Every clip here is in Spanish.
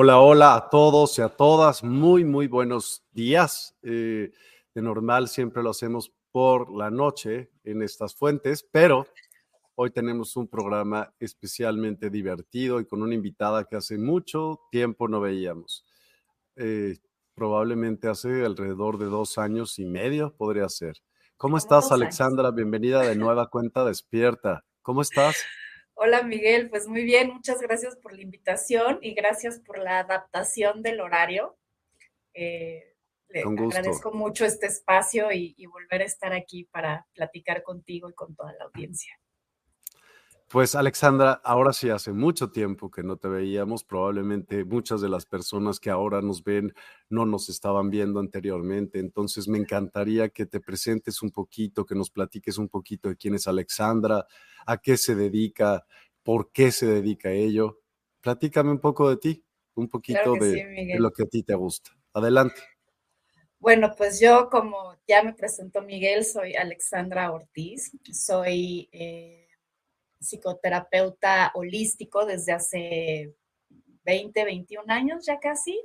Hola, hola a todos y a todas. Muy, muy buenos días. Eh, de normal siempre lo hacemos por la noche en estas fuentes, pero Hoy tenemos un programa especialmente divertido y con una invitada que hace mucho tiempo no veíamos. Eh, probablemente hace alrededor de dos años y medio podría ser. ¿Cómo estás, Alexandra? Bienvenida de nueva cuenta Despierta. ¿Cómo estás? Hola, Miguel. Pues muy bien. Muchas gracias por la invitación y gracias por la adaptación del horario. Eh, le agradezco mucho este espacio y volver a estar aquí para platicar contigo y con toda la audiencia. Pues Alexandra, ahora sí hace mucho tiempo que no te veíamos, probablemente muchas de las personas que ahora nos ven no nos estaban viendo anteriormente, entonces me encantaría que te presentes un poquito, que nos platiques un poquito de quién es Alexandra, a qué se dedica, por qué se dedica a ello. Platícame un poco de ti, un poquito de, lo que a ti te gusta. Adelante. Bueno, pues yo, como ya me presentó Miguel, soy Alexandra Ortiz, soy... Eh, psicoterapeuta holístico desde hace 20, 21 años ya casi.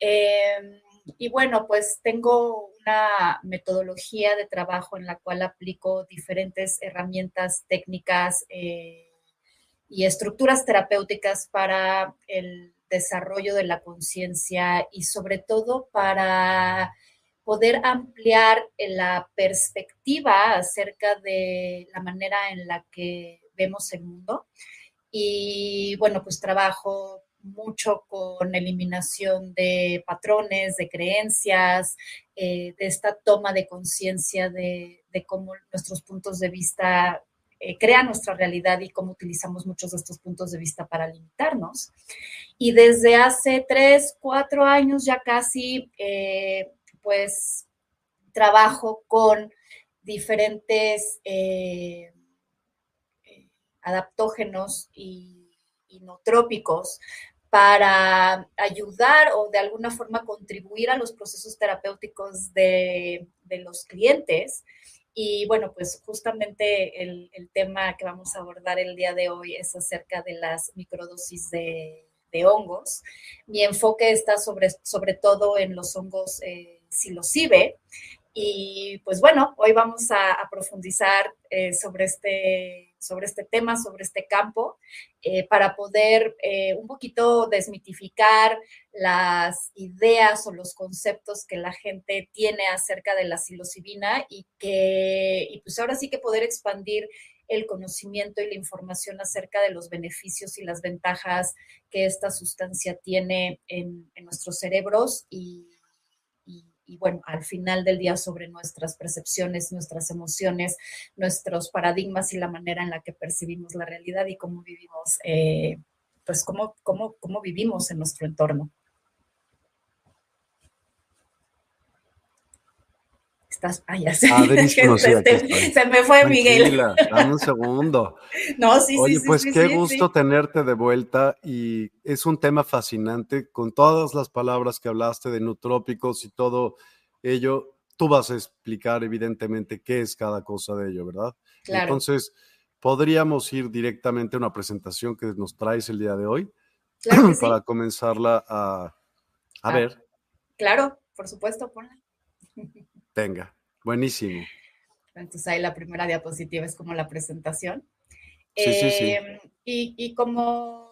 Em, y bueno, pues tengo una metodología de trabajo en la cual aplico diferentes herramientas técnicas eh, y estructuras terapéuticas para el desarrollo de la conciencia y sobre todo para poder ampliar la perspectiva acerca de la manera en la que vemos el mundo. Y bueno, pues trabajo mucho con eliminación de patrones, de creencias, eh, de esta toma de conciencia de, cómo nuestros puntos de vista eh, crean nuestra realidad y cómo utilizamos muchos de estos puntos de vista para limitarnos. Y desde hace tres, cuatro años ya casi, eh, pues trabajo con diferentes adaptógenos y, inotrópicos para ayudar o de alguna forma contribuir a los procesos terapéuticos de, los clientes. Y bueno, pues justamente el, tema que vamos a abordar el día de hoy es acerca de las microdosis de, hongos. Mi enfoque está sobre, sobre todo en los hongos eh, psilocibe. Y pues bueno, hoy vamos a, profundizar eh, sobre este sobre este tema, sobre este campo, eh, para poder eh, un poquito desmitificar las ideas o los conceptos que la gente tiene acerca de la psilocibina y que, y pues ahora sí que poder expandir el conocimiento y la información acerca de los beneficios y las ventajas que esta sustancia tiene en, nuestros cerebros y, bueno, al final del día sobre nuestras percepciones, nuestras emociones, nuestros paradigmas y la manera en la que percibimos la realidad y cómo vivimos, eh, pues cómo, cómo, cómo vivimos en nuestro entorno. Estás, ah, ya sé. se, me fue Miguel. Dame un segundo. No, sí, Oye, sí, pues qué gusto tenerte de vuelta y es un tema fascinante con todas las palabras que hablaste de nutrópicos y todo ello. Tú vas a explicar evidentemente qué es cada cosa de ello, ¿verdad? Claro. Entonces, podríamos ir directamente a una presentación que nos traes el día de hoy para comenzarla a, a ah, ver. Claro, por supuesto, ponla. Venga, buenísimo. Entonces ahí la primera diapositiva es como la presentación. Sí, sí, sí. Em, y, como,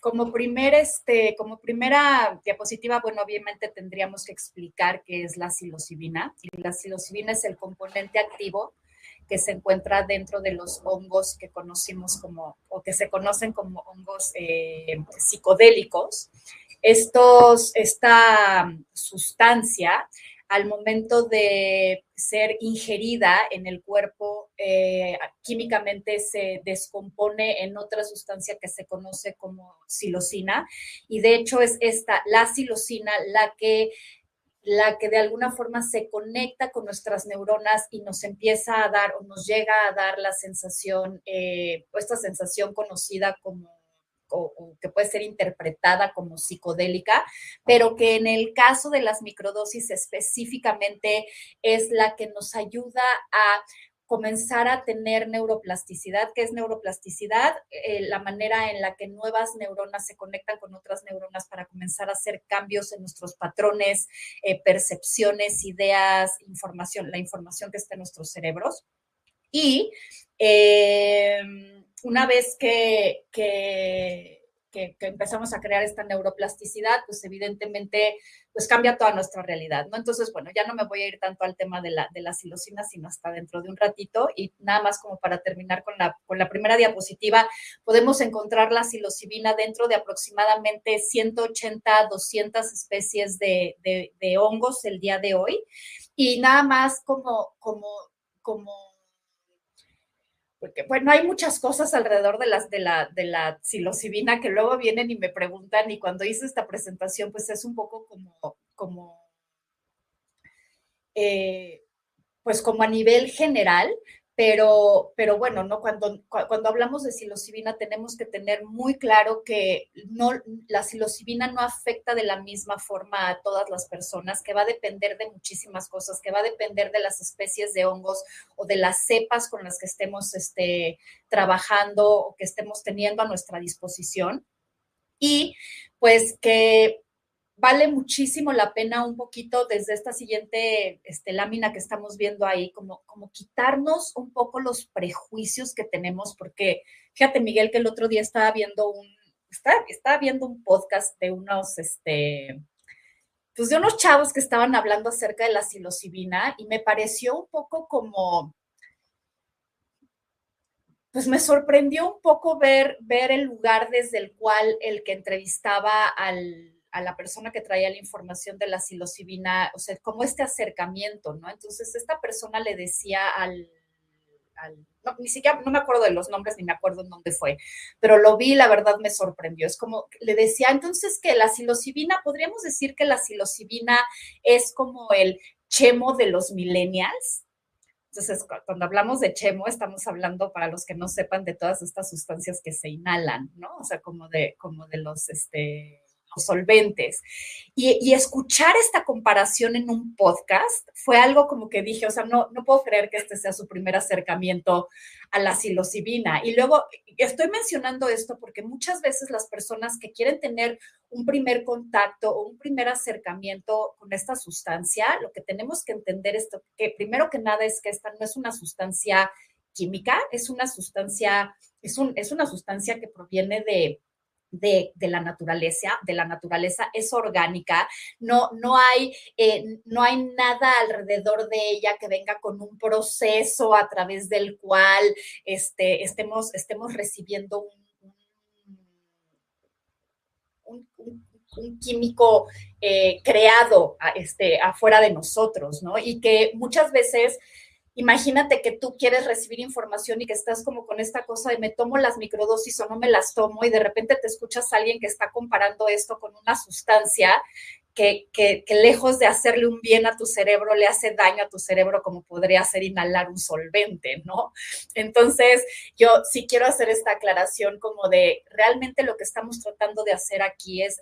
como, primer, este, como primera diapositiva, bueno, obviamente tendríamos que explicar qué es la psilocibina. Y la psilocibina es el componente activo que se encuentra dentro de los hongos que conocimos como, o que se conocen como hongos eh, psicodélicos. Estos, esta sustancia al momento de ser ingerida en el cuerpo, eh, químicamente se descompone en otra sustancia que se conoce como psilocina. Y de hecho es esta, la psilocina, la que la que de alguna forma se conecta con nuestras neuronas y nos empieza a dar o nos llega a dar la sensación, eh, esta sensación conocida como o, que puede ser interpretada como psicodélica, pero que en el caso de las microdosis específicamente es la que nos ayuda a comenzar a tener neuroplasticidad. ¿Qué es neuroplasticidad? Eh, la manera en la que nuevas neuronas se conectan con otras neuronas para comenzar a hacer cambios en nuestros patrones, eh, percepciones, ideas, información, la información que está en nuestros cerebros. Y eh, una vez que, empezamos a crear esta neuroplasticidad, pues evidentemente pues cambia toda nuestra realidad, ¿no? Entonces, bueno, ya no me voy a ir tanto al tema de la, de la silocina, sino hasta dentro de un ratito. Y nada más como para terminar con la, con la primera diapositiva, podemos encontrar la psilocibina dentro de aproximadamente 180, 200 especies de, de hongos el día de hoy. Y nada más como, como, como porque bueno, hay muchas cosas alrededor de, las, de, la, de la psilocibina que luego vienen y me preguntan y cuando hice esta presentación pues es un poco como, como eh, pues como a nivel general, pero, pero bueno, ¿no? Cuando, cuando hablamos de psilocibina tenemos que tener muy claro que no, la psilocibina no afecta de la misma forma a todas las personas, que va a depender de muchísimas cosas, que va a depender de las especies de hongos o de las cepas con las que estemos este, trabajando o que estemos teniendo a nuestra disposición. Y pues que vale muchísimo la pena un poquito desde esta siguiente este, lámina que estamos viendo ahí, como, como quitarnos un poco los prejuicios que tenemos, porque fíjate, Miguel, que el otro día estaba viendo un, estaba, viendo un podcast de unos, este, pues de unos chavos que estaban hablando acerca de la psilocibina y me pareció un poco como, pues me sorprendió un poco ver, ver el lugar desde el cual el que entrevistaba al a la persona que traía la información de la psilocibina, o sea, como este acercamiento, ¿no? Entonces, esta persona le decía al, no, ni siquiera, no me acuerdo de los nombres ni me acuerdo en dónde fue, pero lo vi la verdad me sorprendió. Es como, le decía, entonces que la psilocibina, podríamos decir que la psilocibina es como el chemo de los millennials. Entonces, cuando hablamos de chemo, estamos hablando, para los que no sepan, de todas estas sustancias que se inhalan, ¿no? O sea, como de, como de los, este, solventes. Y, escuchar esta comparación en un podcast fue algo como que dije, o sea, no, no puedo creer que este sea su primer acercamiento a la psilocibina. Y luego estoy mencionando esto porque muchas veces las personas que quieren tener un primer contacto o un primer acercamiento con esta sustancia, lo que tenemos que entender es que primero que nada es que esta no es una sustancia química, es una sustancia, es, un, es una sustancia que proviene de de, la naturaleza, de la naturaleza es orgánica, no, no, hay, eh, no hay nada alrededor de ella que venga con un proceso a través del cual este, estemos, estemos recibiendo un, químico eh, creado este, afuera de nosotros, ¿no? Y que muchas veces imagínate que tú quieres recibir información y que estás como con esta cosa de me tomo las microdosis o no me las tomo y de repente te escuchas a alguien que está comparando esto con una sustancia que, que, lejos de hacerle un bien a tu cerebro, le hace daño a tu cerebro como podría ser inhalar un solvente, ¿no? Entonces, yo sí quiero hacer esta aclaración como de realmente lo que estamos tratando de hacer aquí es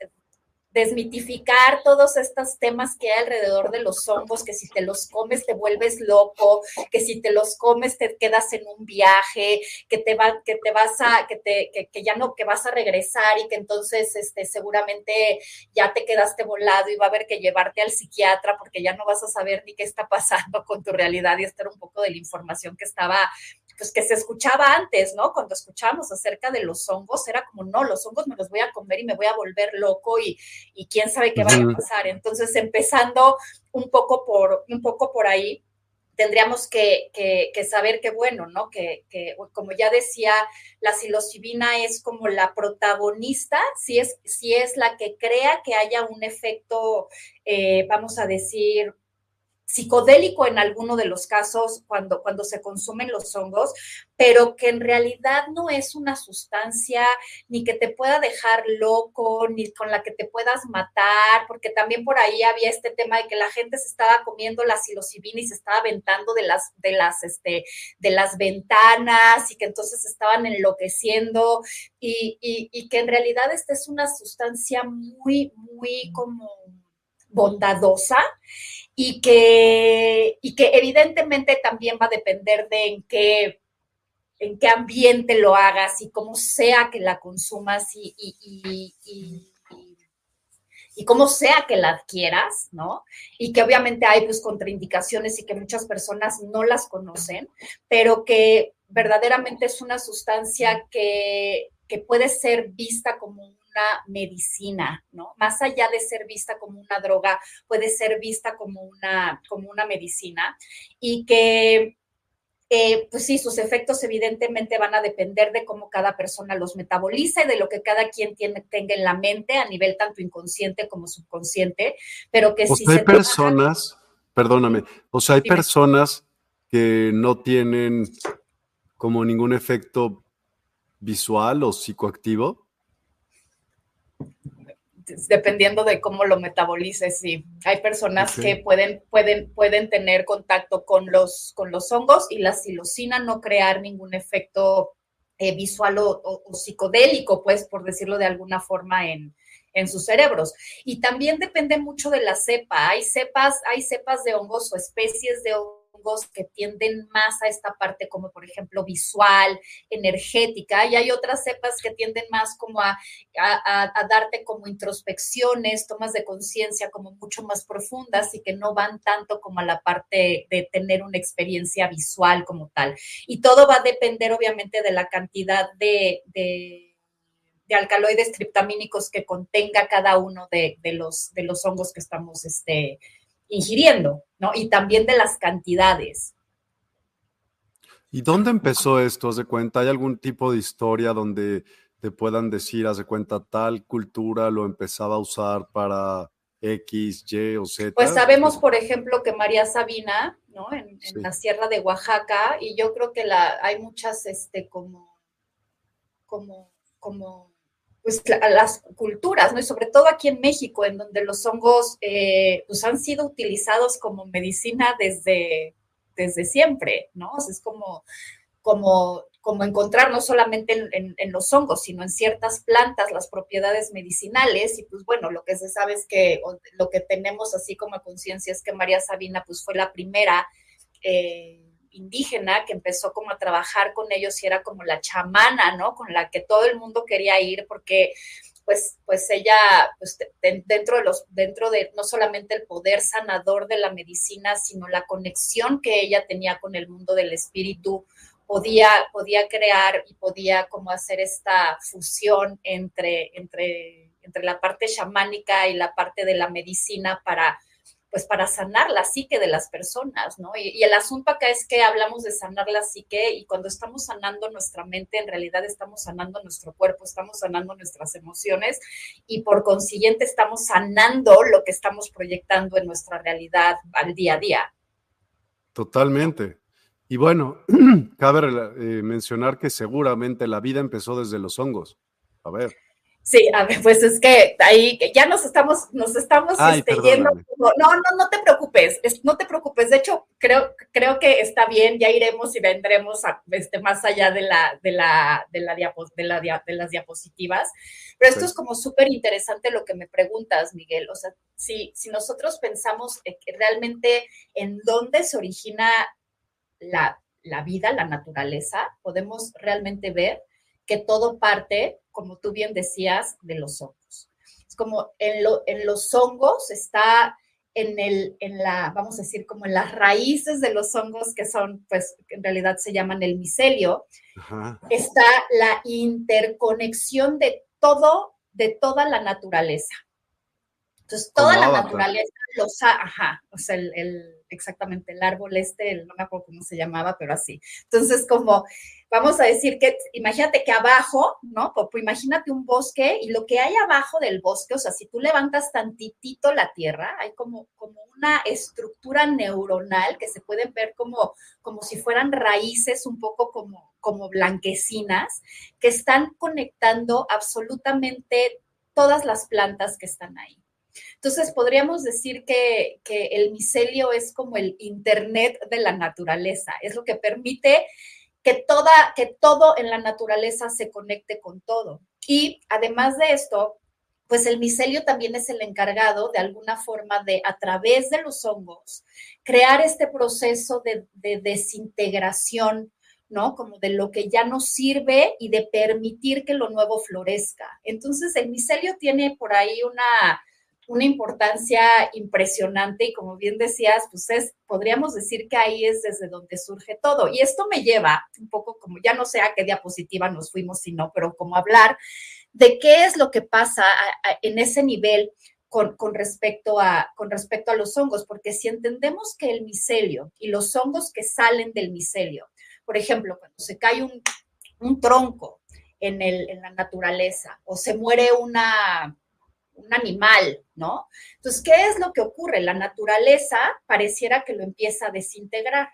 desmitificar todos estos temas que hay alrededor de los hongos, que si te los comes te vuelves loco, que si te los comes te quedas en un viaje, que te va, que te vas a, que te, que, ya no, que vas a regresar y que entonces este, seguramente ya te quedaste volado y va a haber que llevarte al psiquiatra porque ya no vas a saber ni qué está pasando con tu realidad y esta era un poco de la información que estaba pues que se escuchaba antes, ¿no? Cuando escuchábamos acerca de los hongos, era como, no, los hongos me los voy a comer y me voy a volver loco y, quién sabe qué va a pasar. Entonces, empezando un poco por, un poco por ahí, tendríamos que, saber que, bueno, ¿no? Que, como ya decía, la psilocibina es como la protagonista, si es, si es la que crea que haya un efecto, eh, vamos a decir, psicodélico en alguno de los casos cuando, cuando se consumen los hongos, pero que en realidad no es una sustancia ni que te pueda dejar loco, ni con la que te puedas matar, porque también por ahí había este tema de que la gente se estaba comiendo la psilocibina y se estaba aventando de las, de las, este, de las ventanas y que entonces estaban enloqueciendo y, y que en realidad esta es una sustancia muy, muy como bondadosa y que, y que evidentemente también va a depender de en qué, en qué ambiente lo hagas y cómo sea que la consumas y, y, y, cómo sea que la adquieras, ¿no? Y que obviamente hay pues contraindicaciones y que muchas personas no las conocen, pero que verdaderamente es una sustancia que, que puede ser vista como medicina, ¿no? Más allá de ser vista como una droga, puede ser vista como una, como una medicina y que eh, pues sí, sus efectos evidentemente van a depender de cómo cada persona los metaboliza y de lo que cada quien tiene, tenga en la mente a nivel tanto inconsciente como subconsciente, pero que si hay personas, perdóname, o sea, hay personas que no tienen como ningún efecto visual o psicoactivo dependiendo de cómo lo metabolices, sí. Hay personas que pueden, pueden, pueden tener contacto con los, con los hongos y la psilocina no crear ningún efecto eh, visual o, psicodélico, pues, por decirlo de alguna forma, en, en sus cerebros. Y también depende mucho de la cepa. Hay cepas, hay cepas de hongos o especies de hongos que tienden más a esta parte como por ejemplo visual, energética, y hay otras cepas que tienden más como a, darte como introspecciones, tomas de conciencia como mucho más profundas y que no van tanto como a la parte de tener una experiencia visual como tal. Y todo va a depender obviamente de la cantidad de, de alcaloides triptamínicos que contenga cada uno de, los, de los hongos que estamos este, ingiriendo, ¿no? Y también de las cantidades. ¿Y dónde empezó esto? ¿Haz de cuenta? ¿Hay algún tipo de historia donde te puedan decir, haz de cuenta, tal cultura lo empezaba a usar para X, Y o Z? Pues sabemos, por ejemplo, que María Sabina, ¿no? En, la sierra de Oaxaca, y yo creo que la, hay muchas, este, como, como, como pues, las culturas, ¿no? Y sobre todo aquí en México, en donde los hongos eh, pues han sido utilizados como medicina desde, desde siempre, ¿no? es como, como, como encontrar no solamente en, los hongos, sino en ciertas plantas las propiedades medicinales. Y pues bueno, lo que se sabe es que lo que tenemos así como conciencia es que María Sabina pues fue la primera. Eh, indígena que empezó como a trabajar con ellos y era como la chamana, ¿no? Con la que todo el mundo quería ir porque pues, pues ella, pues dentro de los, dentro de no solamente el poder sanador de la medicina, sino la conexión que ella tenía con el mundo del espíritu, podía, podía crear y podía como hacer esta fusión entre, entre, entre la parte chamánica y la parte de la medicina para pues para sanar la psique de las personas, ¿no? Y, el asunto acá es que hablamos de sanar la psique y cuando estamos sanando nuestra mente, en realidad estamos sanando nuestro cuerpo, estamos sanando nuestras emociones y por consiguiente estamos sanando lo que estamos proyectando en nuestra realidad al día a día. Totalmente. Y bueno, cabe eh, mencionar que seguramente la vida empezó desde los hongos. A ver. Sí, a ver, pues es que ahí ya nos estamos, nos estamos este, yendo. no, no, no te preocupes, no te preocupes. De hecho, creo, creo que está bien, ya iremos y vendremos este, más allá de la, de la, de la, de, la de las diapositivas. Pero esto es como súper interesante lo que me preguntas, Miguel. O sea, si, si nosotros pensamos realmente en dónde se origina la, la vida, la naturaleza, podemos realmente ver que todo parte, como tú bien decías, de los hongos. Es como en, en los hongos está en, el, en la, vamos a decir, como en las raíces de los hongos que son, pues, en realidad se llaman el micelio, está la interconexión de todo, de toda la naturaleza. Entonces, toda la naturaleza los ajá, o sea, el, exactamente el árbol este, no me acuerdo cómo se llamaba, pero así. Entonces, como vamos a decir que, imagínate que abajo, ¿no? Pues, imagínate un bosque y lo que hay abajo del bosque, o sea, si tú levantas tantitito la tierra, hay como, como una estructura neuronal que se pueden ver como, como si fueran raíces un poco como, como blanquecinas, que están conectando absolutamente todas las plantas que están ahí. Entonces, podríamos decir que, que, el micelio es como el Internet de la naturaleza, es lo que permite que, toda, que todo en la naturaleza se conecte con todo. Y además de esto, pues el micelio también es el encargado de alguna forma de, a través de los hongos, crear este proceso de, de desintegración ¿no? Como de lo que ya no sirve y de permitir que lo nuevo florezca. Entonces, el micelio tiene por ahí una, una importancia impresionante y como bien decías, pues es, podríamos decir que ahí es desde donde surge todo. Y esto me lleva un poco como, ya no sé a qué diapositiva nos fuimos, sino, pero como hablar de qué es lo que pasa en ese nivel con, con, respecto a, con respecto a los hongos, porque si entendemos que el micelio y los hongos que salen del micelio, por ejemplo, cuando se cae un, un tronco en, el, en la naturaleza o se muere una un animal, ¿no? Entonces, ¿qué es lo que ocurre? La naturaleza pareciera que lo empieza a desintegrar,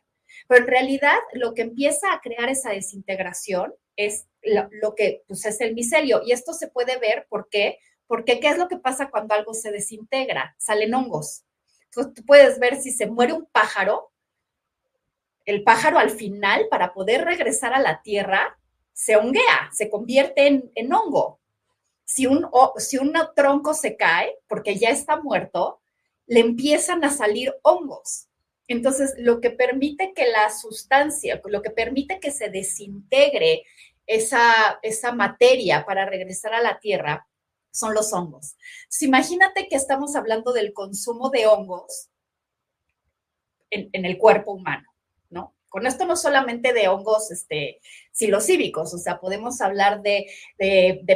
pero en realidad lo que empieza a crear esa desintegración es lo, que pues, es el micelio. Y esto se puede ver, ¿por qué? Porque ¿qué es lo que pasa cuando algo se desintegra? Salen hongos. Entonces, tú puedes ver si se muere un pájaro, el pájaro al final, para poder regresar a la tierra, se honguea, se convierte en hongo si un, si un tronco se cae, porque ya está muerto, le empiezan a salir hongos. Entonces, lo que permite que la sustancia, lo que permite que se desintegre esa, esa materia para regresar a la tierra, son los hongos. imagínate que estamos hablando del consumo de hongos en el cuerpo humano. Con esto no solamente de hongos este, psilocíbicos, o sea, podemos hablar de,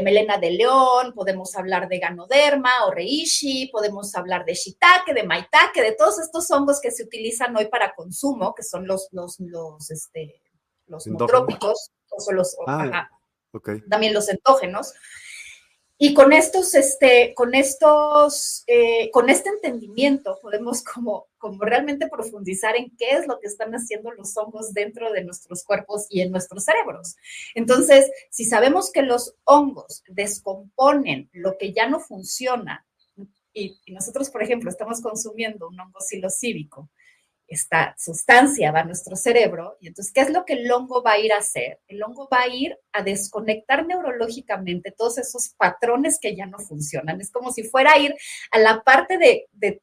melena de león, podemos hablar de ganoderma o reishi, podemos hablar de shiitake, de maitake, de todos estos hongos que se utilizan hoy para consumo, que son los, los, los, este, los trópicos, o los, ah, también los entógenos. Y con estos, este, con estos, eh, con este entendimiento podemos como, como realmente profundizar en qué es lo que están haciendo los hongos dentro de nuestros cuerpos y en nuestros cerebros. Entonces, si sabemos que los hongos descomponen lo que ya no funciona, y, nosotros, por ejemplo, estamos consumiendo un hongo psilocíbico, esta sustancia va a nuestro cerebro. Y entonces, ¿qué es lo que el hongo va a ir a hacer? El hongo va a ir a desconectar neurológicamente todos esos patrones que ya no funcionan. Es como si fuera a ir a la parte de, de,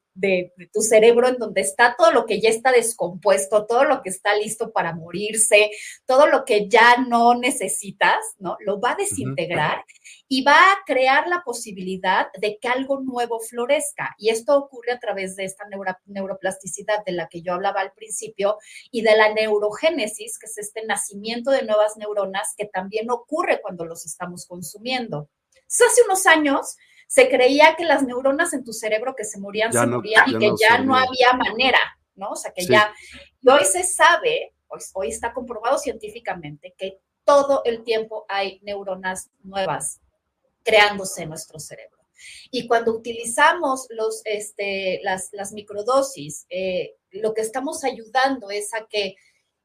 tu cerebro en donde está todo lo que ya está descompuesto, todo lo que está listo para morirse, todo lo que ya no necesitas, ¿no? Lo va a desintegrar y va a crear la posibilidad de que algo nuevo florezca. Y esto ocurre a través de esta neuroplasticidad de la que yo hablaba al principio y de la neurogénesis, que es este nacimiento de nuevas neuronas que también ocurre cuando los estamos consumiendo. hace unos años se creía que las neuronas en tu cerebro que se morían, se morían y que ya no había manera, ¿no? O sea, que ya, y hoy se sabe, hoy, hoy está comprobado científicamente que todo el tiempo hay neuronas nuevas creándose en nuestro cerebro. Y cuando utilizamos los, este, las, las microdosis, eh, lo que estamos ayudando es a que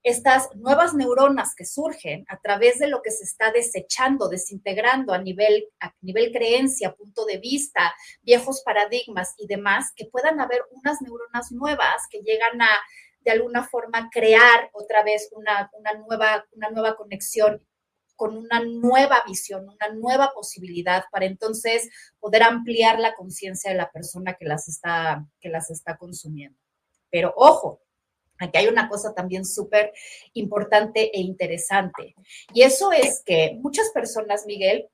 estas nuevas neuronas que surgen a través de lo que se está desechando, desintegrando a nivel, a nivel creencia, punto de vista, viejos paradigmas y demás, que puedan haber unas neuronas nuevas que llegan a, de alguna forma, crear otra vez una, una, nueva, una nueva conexión con una nueva visión, una nueva posibilidad para entonces poder ampliar la conciencia de la persona que las está, que las está consumiendo. Pero ojo, aquí hay una cosa también súper importante e interesante. Y eso es que muchas personas, Miguel,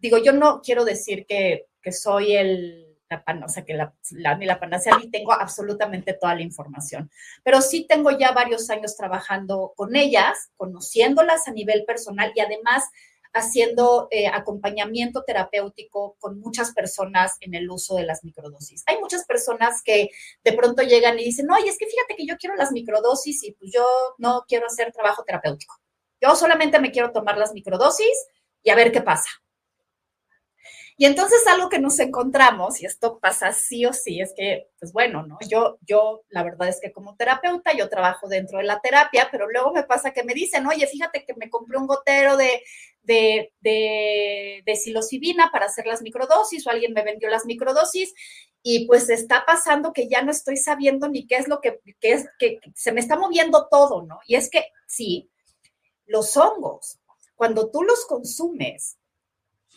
digo, yo no quiero decir que, que soy el la sea, que la, la, la panacea ni tengo absolutamente toda la información, pero sí tengo ya varios años trabajando con ellas, conociéndolas a nivel personal y además haciendo eh, acompañamiento terapéutico con muchas personas en el uso de las microdosis. Hay muchas personas que de pronto llegan y dicen, oye, es que fíjate que yo quiero las microdosis y pues yo no quiero hacer trabajo terapéutico. Yo solamente me quiero tomar las microdosis y a ver qué pasa. Y entonces algo que nos encontramos, y esto pasa sí o sí, es que, pues bueno, ¿no? Yo, yo, la verdad es que como terapeuta, yo trabajo dentro de la terapia, pero luego me pasa que me dicen, oye, fíjate que me compré un gotero de, de, de, psilocibina para hacer las microdosis, o alguien me vendió las microdosis, y pues está pasando que ya no estoy sabiendo ni qué es lo que, que es, que se me está moviendo todo, ¿no? Y es que sí, los hongos, cuando tú los consumes,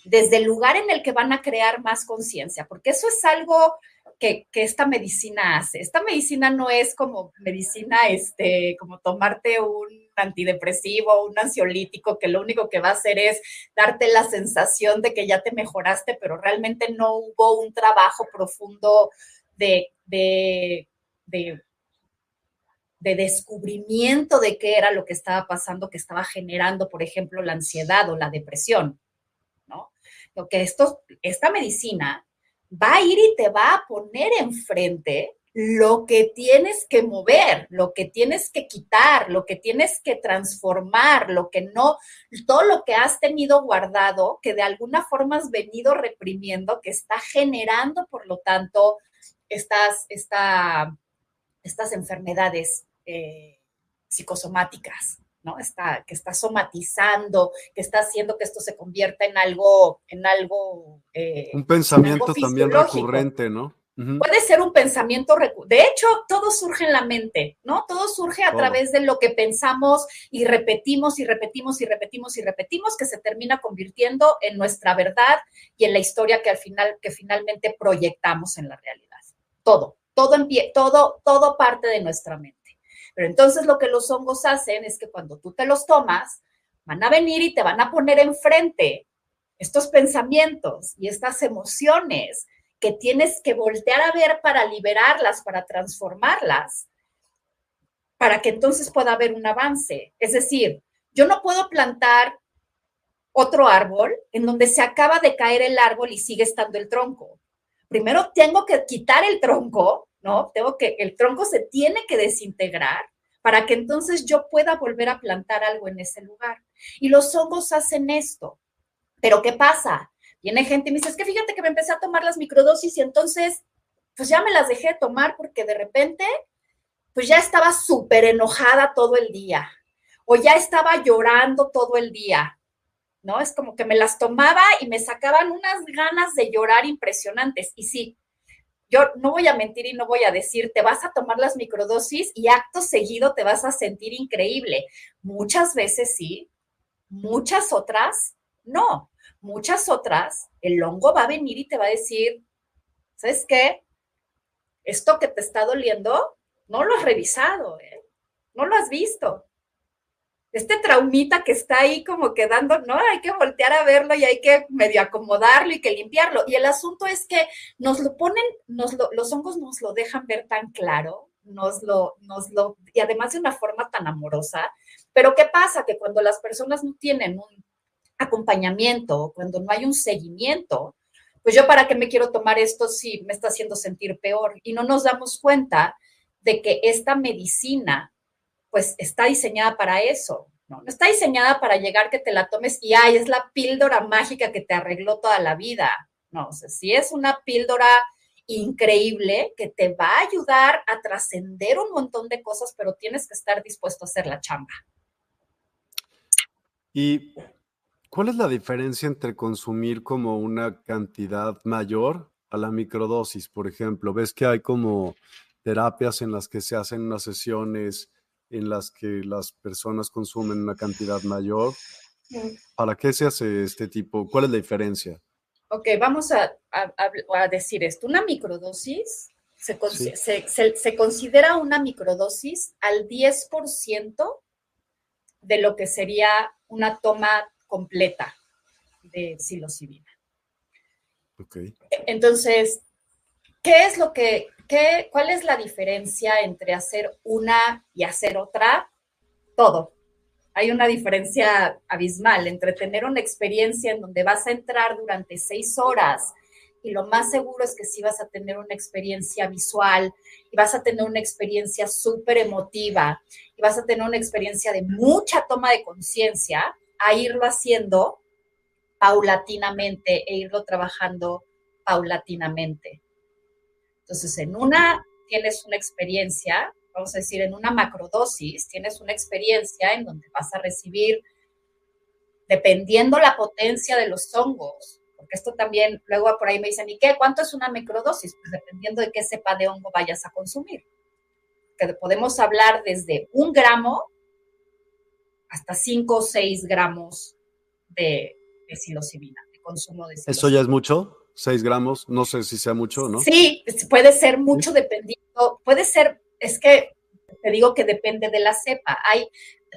desde el lugar en el que van a crear más conciencia, porque eso es algo que, esta medicina hace. Esta medicina no es como medicina, este, como tomarte un antidepresivo, un ansiolítico, que lo único que va a hacer es darte la sensación de que ya te mejoraste, pero realmente no hubo un trabajo profundo de, de, de de descubrimiento de qué era lo que estaba pasando, que estaba generando, por ejemplo, la ansiedad o la depresión que esto, esta medicina va a ir y te va a poner enfrente lo que tienes que mover, lo que tienes que quitar, lo que tienes que transformar, lo que no, todo lo que has tenido guardado, que de alguna forma has venido reprimiendo, que está generando, por lo tanto, estas, esta, estas enfermedades eh, psicosomáticas. ¿No? Está, que está somatizando, que está haciendo que esto se convierta en algo, en algo. Eh, un pensamiento también recurrente, ¿no? Puede ser un pensamiento recurrente. De hecho, todo surge en la mente, ¿no? Todo surge a través de lo que pensamos y repetimos y repetimos y repetimos y repetimos, que se termina convirtiendo en nuestra verdad y en la historia que al final, que finalmente proyectamos en la realidad. Todo, todo, en pie, todo, todo parte de nuestra mente. Pero entonces lo que los hongos hacen es que cuando tú te los tomas, van a venir y te van a poner enfrente estos pensamientos y estas emociones que tienes que voltear a ver para liberarlas, para transformarlas, para que entonces pueda haber un avance. Es decir, yo no puedo plantar otro árbol en donde se acaba de caer el árbol y sigue estando el tronco. Primero tengo que quitar el tronco ¿no? Tengo que, el tronco se tiene que desintegrar para que entonces yo pueda volver a plantar algo en ese lugar. Y los hongos hacen esto. Pero ¿qué pasa? Viene gente y me dice, es que fíjate que me empecé a tomar las microdosis y entonces, pues ya me las dejé de tomar porque de repente, pues ya estaba súper enojada todo el día o ya estaba llorando todo el día. ¿No? Es como que me las tomaba y me sacaban unas ganas de llorar impresionantes. Y sí, yo no voy a mentir y no voy a decir, te vas a tomar las microdosis y acto seguido te vas a sentir increíble. Muchas veces sí, muchas otras no. Muchas otras, el hongo va a venir y te va a decir, ¿sabes qué? esto que te está doliendo, no lo has revisado, ¿eh? no lo has visto. Este traumita que está ahí como quedando, no, hay que voltear a verlo y hay que medio acomodarlo y que limpiarlo. Y el asunto es que nos lo ponen, nos los hongos nos lo dejan ver tan claro, nos lo, nos lo, y además de una forma tan amorosa. Pero ¿qué pasa? Que cuando las personas no tienen un acompañamiento, cuando no hay un seguimiento, pues yo para qué me quiero tomar esto si me está haciendo sentir peor. Y no nos damos cuenta de que esta medicina, pues está diseñada para eso, ¿no? Está diseñada para llegar que te la tomes y, ay, es la píldora mágica que te arregló toda la vida. No, o sea, si es una píldora increíble que te va a ayudar a trascender un montón de cosas, pero tienes que estar dispuesto a hacer la chamba. Y ¿Cuál es la diferencia entre consumir como una cantidad mayor a la microdosis? Por ejemplo, ves que hay como terapias en las que se hacen unas sesiones en las que las personas consumen una cantidad mayor. ¿Para qué se hace este tipo? ¿Cuál es la diferencia? Ok, vamos a, decir esto. Una microdosis se, se considera una microdosis al 10% de lo que sería una toma completa de psilocibina. Okay. Entonces, ¿qué es lo que, qué, cuál es la diferencia entre hacer una y hacer otra? Todo. Hay una diferencia abismal entre tener una experiencia en donde vas a entrar durante seis horas y lo más seguro es que sí vas a tener una experiencia visual y vas a tener una experiencia súper emotiva y vas a tener una experiencia de mucha toma de conciencia a irlo haciendo paulatinamente e irlo trabajando paulatinamente. Entonces, en una tienes una experiencia, vamos a decir, en una macrodosis, tienes una experiencia en donde vas a recibir, dependiendo la potencia de los hongos, porque esto también, luego por ahí me dicen, ¿y qué? ¿Cuánto es una macrodosis? Pues dependiendo de qué cepa de hongo vayas a consumir. Que podemos hablar desde un gramo hasta 5 o 6 gramos de, de psilocibina, de consumo de psilocibina. ¿Eso ya es mucho? 6 gramos, no sé si sea mucho o no. Sí, puede ser mucho dependiendo, puede ser, es que te digo que depende de la cepa. Hay,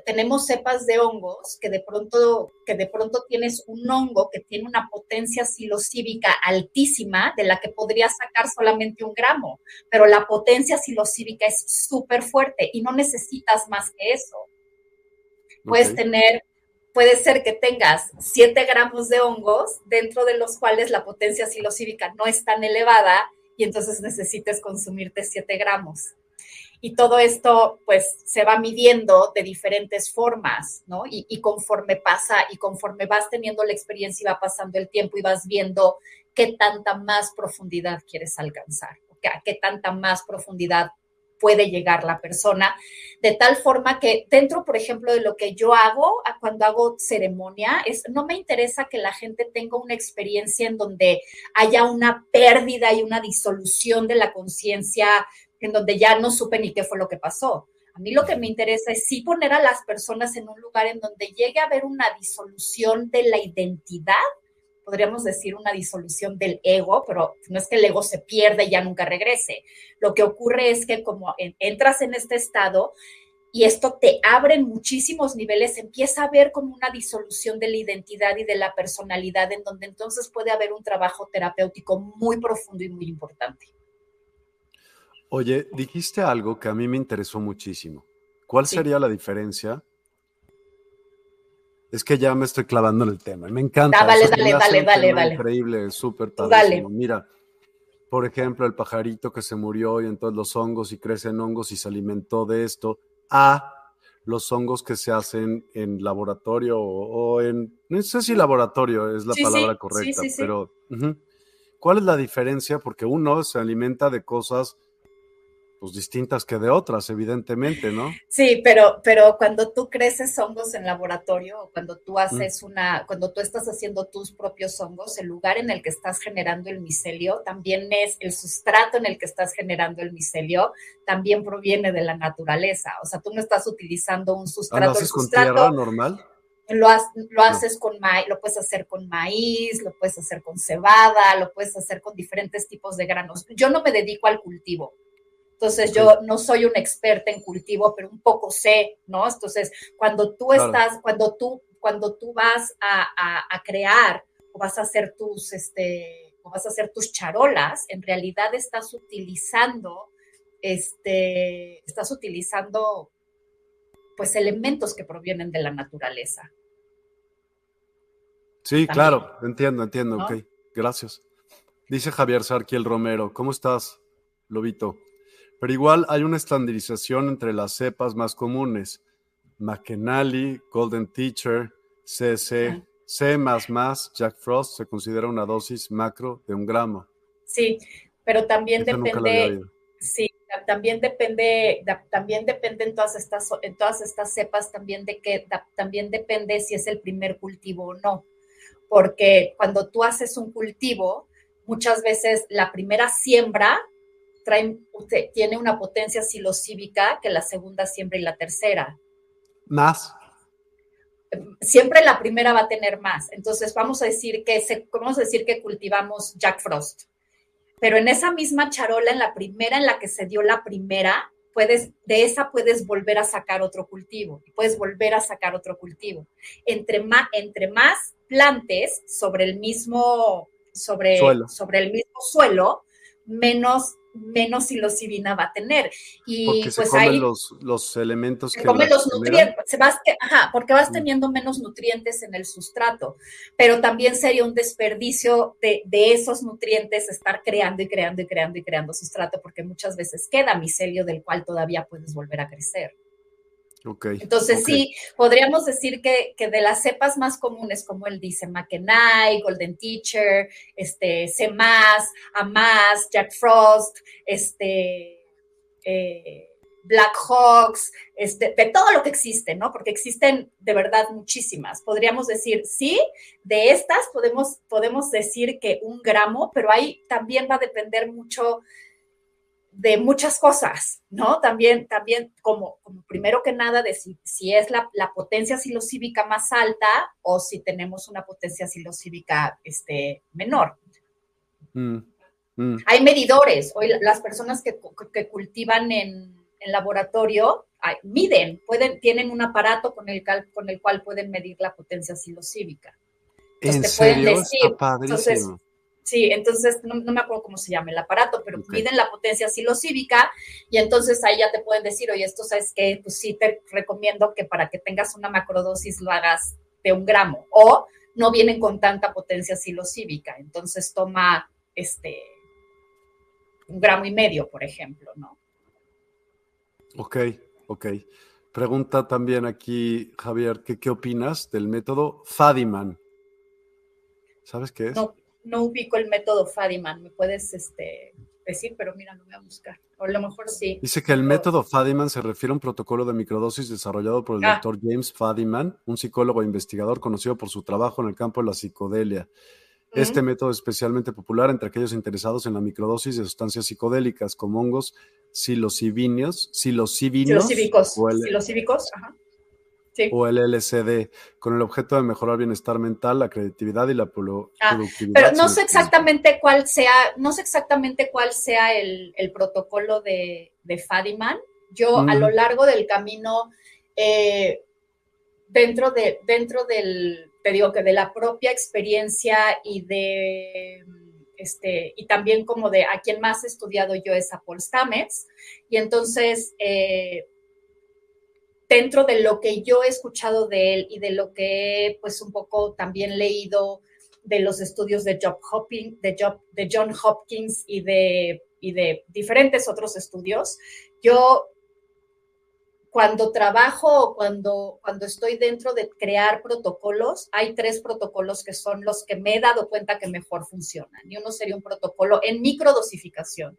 tenemos cepas de hongos que de pronto, que de pronto tienes un hongo que tiene una potencia psilocíbica altísima de la que podrías sacar solamente un gramo, pero la potencia psilocíbica es súper fuerte y no necesitas más que eso. Puedes tener, puede ser que tengas 7 gramos de hongos, dentro de los cuales la potencia psilocíbica no es tan elevada y entonces necesites consumirte 7 gramos. Y todo esto, pues, se va midiendo de diferentes formas, ¿no? Y, conforme pasa y conforme vas teniendo la experiencia y va pasando el tiempo y vas viendo qué tanta más profundidad quieres alcanzar, a qué tanta más profundidad puede llegar la persona, de tal forma que dentro, por ejemplo, de lo que yo hago cuando hago ceremonia, es, no me interesa que la gente tenga una experiencia en donde haya una pérdida y una disolución de la conciencia, en donde ya no supe ni qué fue lo que pasó. A mí lo que me interesa es sí poner a las personas en un lugar en donde llegue a haber una disolución de la identidad podríamos decir, una disolución del ego, pero no es que el ego se pierda y ya nunca regrese. Lo que ocurre es que como entras en este estado y esto te abre en muchísimos niveles, empieza a ver como una disolución de la identidad y de la personalidad, en donde entonces puede haber un trabajo terapéutico muy profundo y muy importante. Oye, dijiste algo que a mí me interesó muchísimo. ¿Cuál sería la diferencia es que ya me estoy clavando en el tema. Me encanta. Ah, dale, dale, dale, dale, dale. Increíble, súper padre. Mira, por ejemplo, el pajarito que se murió y entonces los hongos y crecen hongos y se alimentó de esto, a los hongos que se hacen en laboratorio o, en, no sé si laboratorio es la palabra correcta, pero ¿cuál es la diferencia? Porque uno se alimenta de cosas pues distintas que de otras, evidentemente, ¿no? Sí, pero, pero cuando tú creces hongos en laboratorio o cuando tú haces una, cuando tú estás haciendo tus propios hongos, el lugar en el que estás generando el micelio también es el sustrato en el que estás generando el micelio, también proviene de la naturaleza. O sea, tú no estás utilizando un sustrato. ¿Haces con tierra normal? Lo, lo haces con maíz, lo puedes hacer con maíz, lo puedes hacer con cebada, lo puedes hacer con diferentes tipos de granos. Yo no me dedico al cultivo. Entonces, yo no soy una experta en cultivo, pero un poco sé, ¿no? Entonces, cuando tú estás, cuando tú, cuando tú vas a, a, crear o vas a hacer tus, este, o vas a hacer tus charolas, en realidad estás utilizando, este, estás utilizando pues elementos que provienen de la naturaleza. Sí, claro, entiendo, entiendo, ok, gracias. Dice Javier Sarquiel Romero, ¿cómo estás, Lobito? Pero igual hay una estandarización entre las cepas más comunes, McKenally, Golden Teacher, CC, C++, Jack Frost se considera una dosis macro de un gramo. Sí, pero también depende, sí, también depende, también depende en todas estas, en todas estas cepas también de que también depende si es el primer cultivo o no. Porque cuando tú haces un cultivo, muchas veces la primera siembra trae, tiene una potencia silocívica que la segunda siembra y la tercera. Más. Siempre la primera va a tener más. Entonces vamos a decir que vamos a decir que cultivamos Jack Frost pero en esa misma charola, en la primera en la que se dio la primera, puedes, de esa puedes volver a sacar otro cultivo, puedes volver a sacar otro cultivo. Entre más, entre más plantes sobre el mismo, sobre, sobre el mismo suelo, menos menos psilocibina va a tener. Y porque se pues comen los, los, elementos que. comen los nutrientes, se vas, ajá, porque vas mm. teniendo menos nutrientes en el sustrato, pero también sería un desperdicio de, de, esos nutrientes estar creando y creando y creando y creando sustrato, porque muchas veces queda micelio del cual todavía puedes volver a crecer. Entonces sí, podríamos decir que, de las cepas más comunes, como él dice, McKenai, Golden Teacher, este, C+, Amas, Jack Frost, este, eh, Black Hawks, este, de todo lo que existe, ¿no? Porque existen de verdad muchísimas. Podríamos decir, sí, de estas podemos, podemos decir que un gramo, pero ahí también va a depender mucho de muchas cosas, ¿no? También, también como, como primero que nada, de si, si es la, la, potencia silocívica más alta o si tenemos una potencia silocívica este, menor. Mm, mm. Hay medidores. Hoy las personas que, que cultivan en, en laboratorio miden, pueden, tienen un aparato con el, con el cual pueden medir la potencia silocívica. ¿En serio? Está entonces, Sí, entonces no, me acuerdo cómo se llama el aparato, pero miden la potencia silocívica y entonces ahí ya te pueden decir, oye, esto sabes que, pues sí te recomiendo que para que tengas una macrodosis lo hagas de un gramo o no vienen con tanta potencia silocívica, entonces toma este un gramo y medio, por ejemplo, ¿no? Ok, ok. Pregunta también aquí, Javier, ¿qué, qué opinas del método Fadiman? ¿Sabes qué es? No, no ubico el método Fadiman, me puedes este, decir, pero mira, lo voy a buscar. O a lo mejor sí. Dice que el método Fadiman se refiere a un protocolo de microdosis desarrollado por el ah. doctor James Fadiman, un psicólogo e investigador conocido por su trabajo en el campo de la psicodelia. Este método es especialmente popular entre aquellos interesados en la microdosis de sustancias psicodélicas como hongos psilocibinios, psilocibinios, psilocíbicos, ajá o el LCD, con el objeto de mejorar bienestar mental, la creatividad y la ah, productividad. pero no sé exactamente cuál sea, no sé exactamente cuál sea el, protocolo de, de, Fadiman. Yo a lo largo del camino, eh, dentro, de, dentro del, te digo que de la propia experiencia y de este, y también como de a quien más he estudiado yo es a Paul Stamets, y entonces eh, dentro de lo que yo he escuchado de él y de lo que he pues un poco también leído de los estudios de, Job Hopkins, de, Job, de John Hopkins y de, y de diferentes otros estudios, yo cuando trabajo cuando, cuando estoy dentro de crear protocolos, hay tres protocolos que son los que me he dado cuenta que mejor funcionan. Y uno sería un protocolo en microdosificación,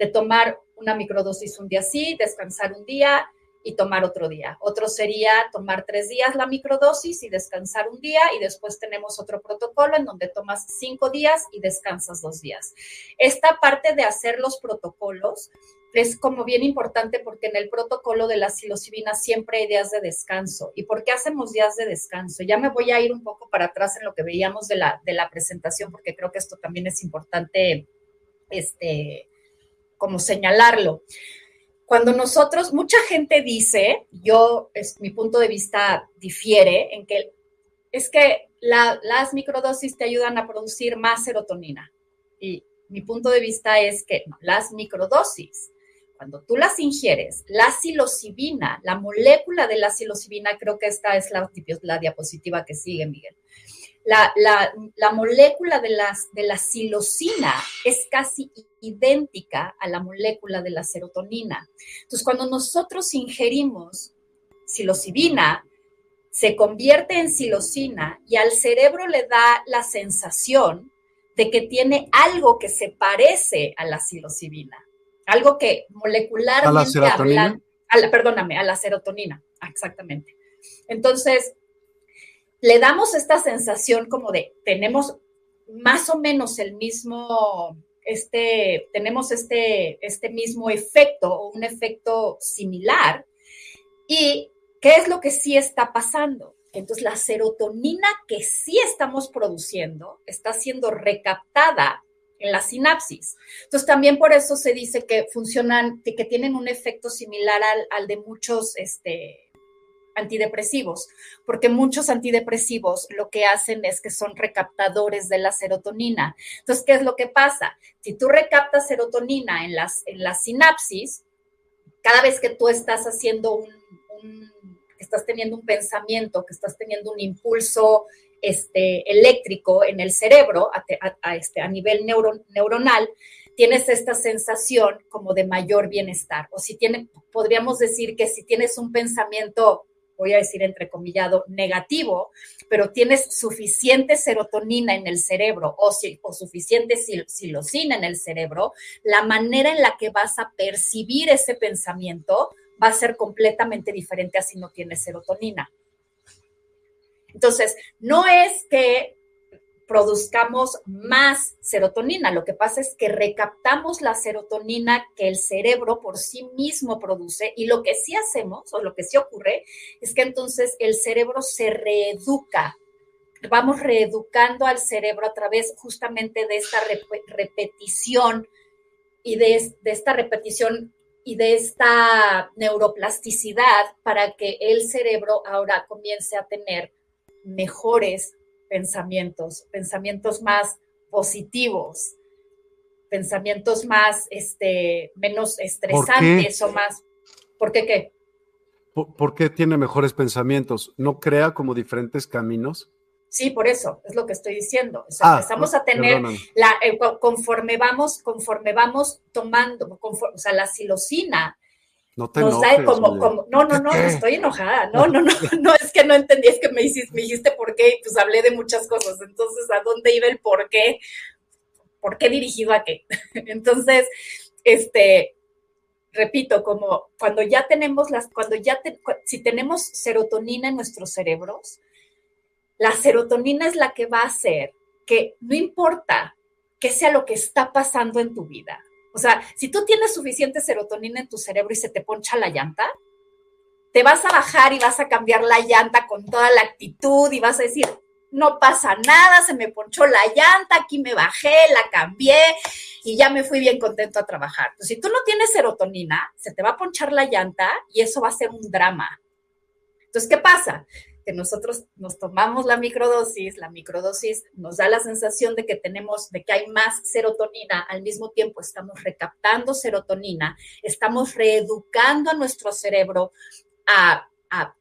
de tomar una microdosis un día sí, descansar un día y tomar otro día. Otro sería tomar tres días la microdosis y descansar un día y después tenemos otro protocolo en donde tomas cinco días y descansas dos días. Esta parte de hacer los protocolos es como bien importante porque en el protocolo de la psilocibina siempre hay días de descanso. ¿Y por qué hacemos días de descanso? Ya me voy a ir un poco para atrás en lo que veíamos de la, de la presentación porque creo que esto también es importante este, como señalarlo. Cuando nosotros, mucha gente dice, yo, es, mi punto de vista difiere en que es que las microdosis te ayudan a producir más serotonina. Y mi punto de vista es que las microdosis, cuando tú las ingieres, la psilocibina, la molécula de la psilocibina, creo que esta es la, la diapositiva que sigue, Miguel. La, la, molécula de, las, de la psilocina es casi idéntica a la molécula de la serotonina. Entonces, cuando nosotros ingerimos psilocibina, se convierte en psilocina y al cerebro le da la sensación de que tiene algo que se parece a la psilocibina, algo que molecularmente ¿A la serotonina? perdóname, a la serotonina, exactamente. Entonces, le damos esta sensación como de tenemos más o menos el mismo este, tenemos este, este mismo efecto o un efecto similar. ¿Y qué es lo que sí está pasando? Entonces, la serotonina que sí estamos produciendo está siendo recaptada en la sinapsis. Entonces, también por eso se dice que funcionan, que tienen un efecto similar al, al de muchos este, antidepresivos, porque muchos antidepresivos lo que hacen es que son recaptadores de la serotonina. Entonces, ¿qué es lo que pasa? Si tú recaptas serotonina en las, en la sinapsis, cada vez que tú estás haciendo un, estás teniendo un pensamiento, que estás teniendo un impulso este, eléctrico en el cerebro a, este, a nivel neuronal, tienes esta sensación como de mayor bienestar. O si tiene, podríamos decir que si tienes un pensamiento voy a decir entrecomillado, negativo, pero tienes suficiente serotonina en el cerebro o, o suficiente silocina en el cerebro, la manera en la que vas a percibir ese pensamiento va a ser completamente diferente a si no tienes serotonina. Entonces, no es que produzcamos más serotonina. Lo que pasa es que recaptamos la serotonina que el cerebro por sí mismo produce y lo que sí hacemos o lo que sí ocurre es que entonces el cerebro se reeduca. Vamos reeducando al cerebro a través justamente de esta repetición y de, esta repetición y de esta neuroplasticidad para que el cerebro ahora comience a tener mejores pensamientos, pensamientos más positivos, pensamientos más, este, menos estresantes o más. ¿Por qué qué? ¿Por, qué tiene mejores pensamientos? ¿No crea como diferentes caminos? Sí, por eso, es lo que estoy diciendo. Ah, empezamos a tener, la, eh, conforme vamos, conforme vamos tomando, o sea, la silocina no te enojes, como, como, no, no, no, estoy enojada. No, no, no, no, es que no entendí, es que me dijiste, me dijiste por qué y pues hablé de muchas cosas. Entonces, ¿a dónde iba el por qué? ¿Por qué dirigido a qué? Entonces, este, repito, como cuando ya tenemos las, cuando ya, si tenemos serotonina en nuestros cerebros, la serotonina es la que va a hacer que no importa qué sea lo que está pasando en tu vida, o sea, si tú tienes suficiente serotonina en tu cerebro y se te poncha la llanta, te vas a bajar y vas a cambiar la llanta con toda la actitud y vas a decir, no pasa nada, se me ponchó la llanta, aquí me bajé, la cambié y ya me fui bien contento a trabajar. Pues si tú no tienes serotonina, se te va a ponchar la llanta y eso va a ser un drama. Entonces, ¿qué pasa? Nosotros nos tomamos la microdosis, la microdosis nos da la sensación de que tenemos, de que hay más serotonina, al mismo tiempo estamos recaptando serotonina, estamos reeducando a nuestro cerebro a,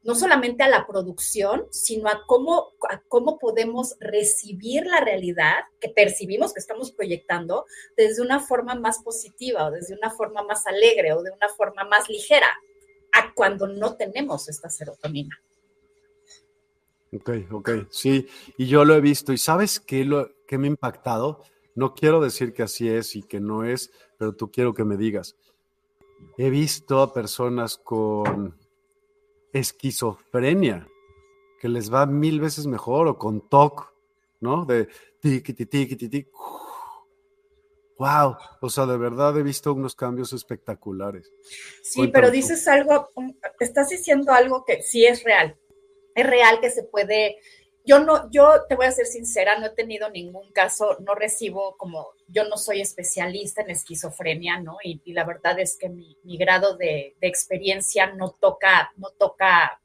no solamente a la producción, sino a cómo, a cómo podemos recibir la realidad que percibimos, que estamos proyectando, desde una forma más positiva o desde una forma más alegre o de una forma más ligera, a cuando no tenemos esta serotonina. Ok, ok, sí, y yo lo he visto. ¿Y sabes qué, lo, qué me ha impactado? No quiero decir que así es y que no es, pero tú quiero que me digas. He visto a personas con esquizofrenia, que les va mil veces mejor, o con TOC, ¿no? De tiki tiki tiki Wow, o sea, de verdad he visto unos cambios espectaculares. Sí, pero dices algo, estás diciendo algo que sí es real. Es real que se puede yo no, yo te voy a ser sincera, no he tenido ningún caso, no recibo como, yo no soy especialista en esquizofrenia, ¿no? Y, la verdad es que mi, grado de, experiencia no toca, no toca,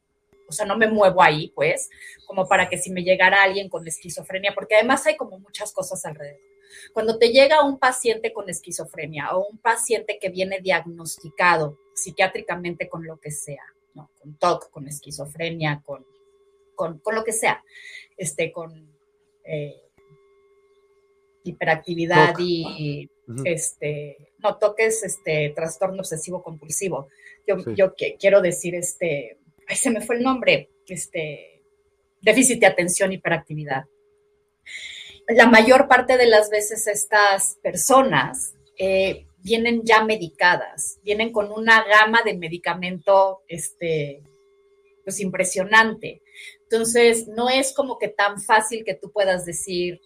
o sea, no me muevo ahí, pues, como para que si me llegara alguien con esquizofrenia, porque además hay como muchas cosas alrededor. Cuando te llega un paciente con esquizofrenia o un paciente que viene diagnosticado psiquiátricamente con lo que sea, ¿no? Con TOC, con esquizofrenia, con con, lo que sea, este, con eh, hiperactividad y este, no toques este trastorno obsesivo compulsivo. Yo, yo quiero decir, este, ay, se me fue el nombre, este, déficit de atención, hiperactividad. La mayor parte de las veces estas personas eh, vienen ya medicadas, vienen con una gama de medicamento, este, pues impresionante. Entonces, no es como que tan fácil que tú puedas decir,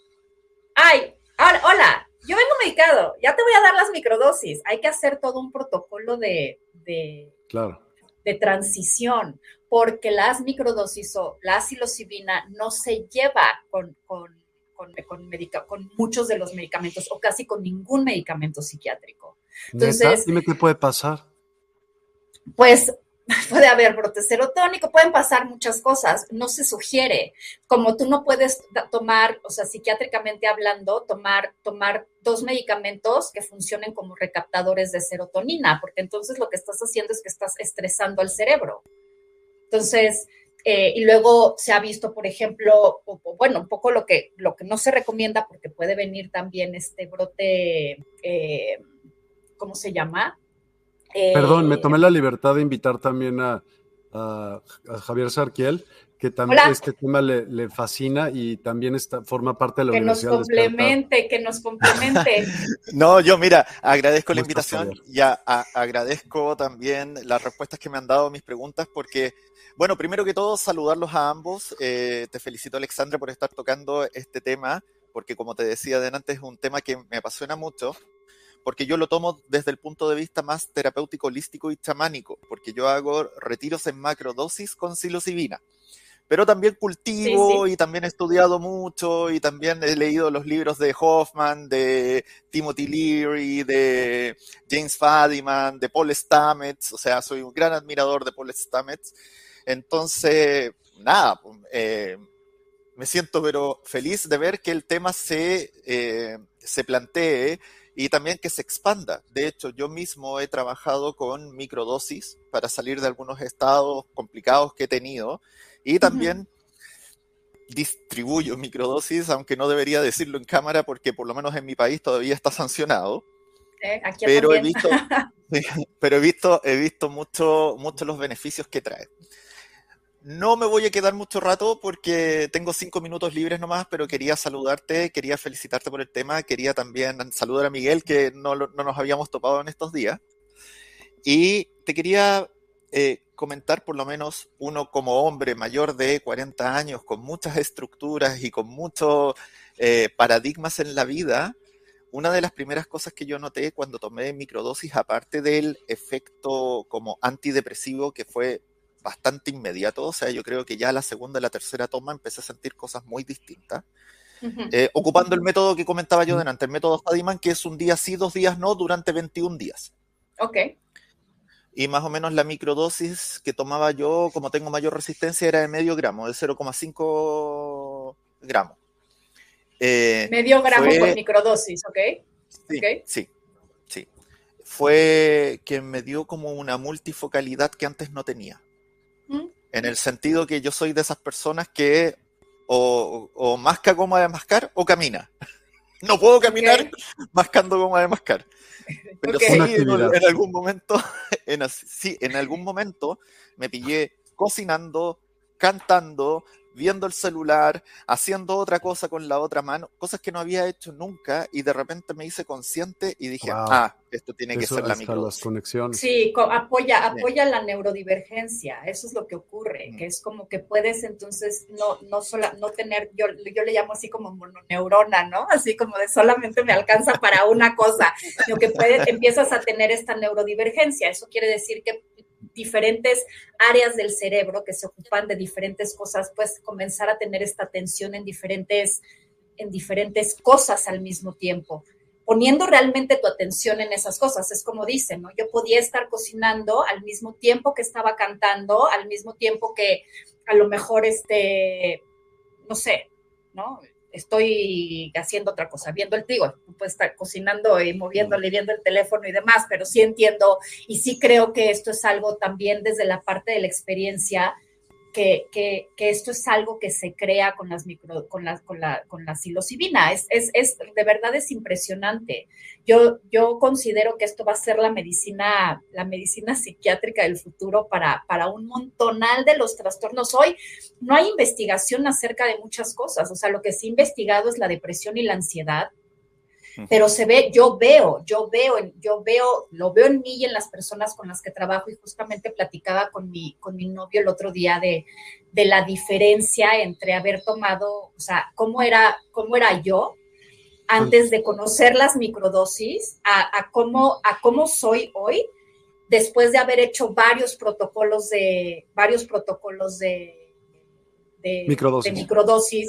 ay, hola, yo vengo medicado, ya te voy a dar las microdosis. Hay que hacer todo un protocolo de, de, de transición, porque las microdosis o la psilocibina no se lleva con, con, con, con, muchos de los medicamentos o casi con ningún medicamento psiquiátrico. Entonces, dime qué puede pasar. Pues puede haber brote serotónico, pueden pasar muchas cosas, no se sugiere, como tú no puedes tomar, o sea, psiquiátricamente hablando, tomar, tomar dos medicamentos que funcionen como recaptadores de serotonina, porque entonces lo que estás haciendo es que estás estresando al cerebro. Entonces, eh, y luego se ha visto, por ejemplo, bueno, un poco lo que, lo que no se recomienda, porque puede venir también este brote, eh, ¿cómo se llama? Perdón, me tomé la libertad de invitar también a, Javier Sarquiel, que también este tema le, fascina y también está, forma parte de la que Universidad. Que nos complemente, que nos complemente. no, yo mira, agradezco la invitación y agradezco también las respuestas que me han dado a mis preguntas porque, bueno, primero que todo, saludarlos a ambos. Eh, te felicito, Alexandra, por estar tocando este tema, porque como te decía adelante, es un tema que me apasiona mucho porque yo lo tomo desde el punto de vista más terapéutico, holístico y chamánico, porque yo hago retiros en macrodosis con psilocibina. Pero también cultivo y también he estudiado mucho y también he leído los libros de Hoffman, de Timothy Leary, de James Fadiman, de Paul Stamets, o sea, soy un gran admirador de Paul Stamets. Entonces, nada, eh, me siento pero feliz de ver que el tema se, eh, se plantee y también que se expanda. De hecho, yo mismo he trabajado con microdosis para salir de algunos estados complicados que he tenido y también distribuyo microdosis, aunque no debería decirlo en cámara porque por lo menos en mi país todavía está sancionado. Eh, pero, he visto, pero he visto, he visto mucho, mucho los beneficios que trae. No me voy a quedar mucho rato porque tengo cinco minutos libres nomás, pero quería saludarte, quería felicitarte por el tema, quería también saludar a Miguel, que no, nos habíamos topado en estos días. Y te quería eh, comentar, por lo menos uno como hombre mayor de 40 años, con muchas estructuras y con muchos eh, paradigmas en la vida, una de las primeras cosas que yo noté cuando tomé microdosis, aparte del efecto como antidepresivo que fue bastante inmediato, o sea, yo creo que ya la segunda y la tercera toma empecé a sentir cosas muy distintas. Eh, ocupando el método que comentaba yo delante, el método Fadiman, que es un día sí, dos días no, durante 21 días. Ok. Y más o menos la microdosis que tomaba yo, como tengo mayor resistencia, era de medio gramo, de 0,5 gramos. Eh, medio gramo por microdosis, ¿ok? Sí, sí, sí. Fue que me dio como una multifocalidad que antes no tenía. En el sentido que yo soy de esas personas que o, o masca goma de mascar o camina. No puedo caminar mascando goma de mascar. Pero sí, en, algún momento, en, sí, en algún momento me pillé cocinando, cantando, viendo el celular, haciendo otra cosa con la otra mano, cosas que no había hecho nunca y de repente me hice consciente y dije, ah, esto tiene que ser la microdosis. conexiones. Sí, apoya, apoya la neurodivergencia, eso es lo que ocurre, que es como que puedes entonces no, no, sola, no tener, yo, yo le llamo así como mononeurona, ¿no? Así como de solamente me alcanza para una cosa, sino que puedes, empiezas a tener esta neurodivergencia, eso quiere decir que diferentes áreas del cerebro que se ocupan de diferentes cosas, pues comenzar a tener esta atención en diferentes, en diferentes cosas al mismo tiempo poniendo realmente tu atención en esas cosas. Es como dicen, ¿no? Yo podía estar cocinando al mismo tiempo que estaba cantando, al mismo tiempo que a lo mejor, este, no sé, ¿no? Estoy haciendo otra cosa, viendo el trigo, puede estar cocinando y moviéndole, viendo el teléfono y demás, pero sí entiendo y sí creo que esto es algo también desde la parte de la experiencia que, esto es algo que se crea con las micro, con la, con la, con la psilocibina. Es, es, de verdad es impresionante. Yo, yo considero que esto va a ser la medicina, la medicina psiquiátrica del futuro para, para un montonal de los trastornos. Hoy no hay investigación acerca de muchas cosas. O sea, lo que se ha investigado es la depresión y la ansiedad pero se ve, yo veo, yo veo, yo veo, lo veo en mí y en las personas con las que trabajo y justamente platicaba con mi, con mi novio el otro día de, de la diferencia entre haber tomado, o sea, cómo era, cómo era yo antes de conocer las microdosis a, a, cómo, a cómo soy hoy después de haber hecho varios protocolos de, varios protocolos de, de microdosis,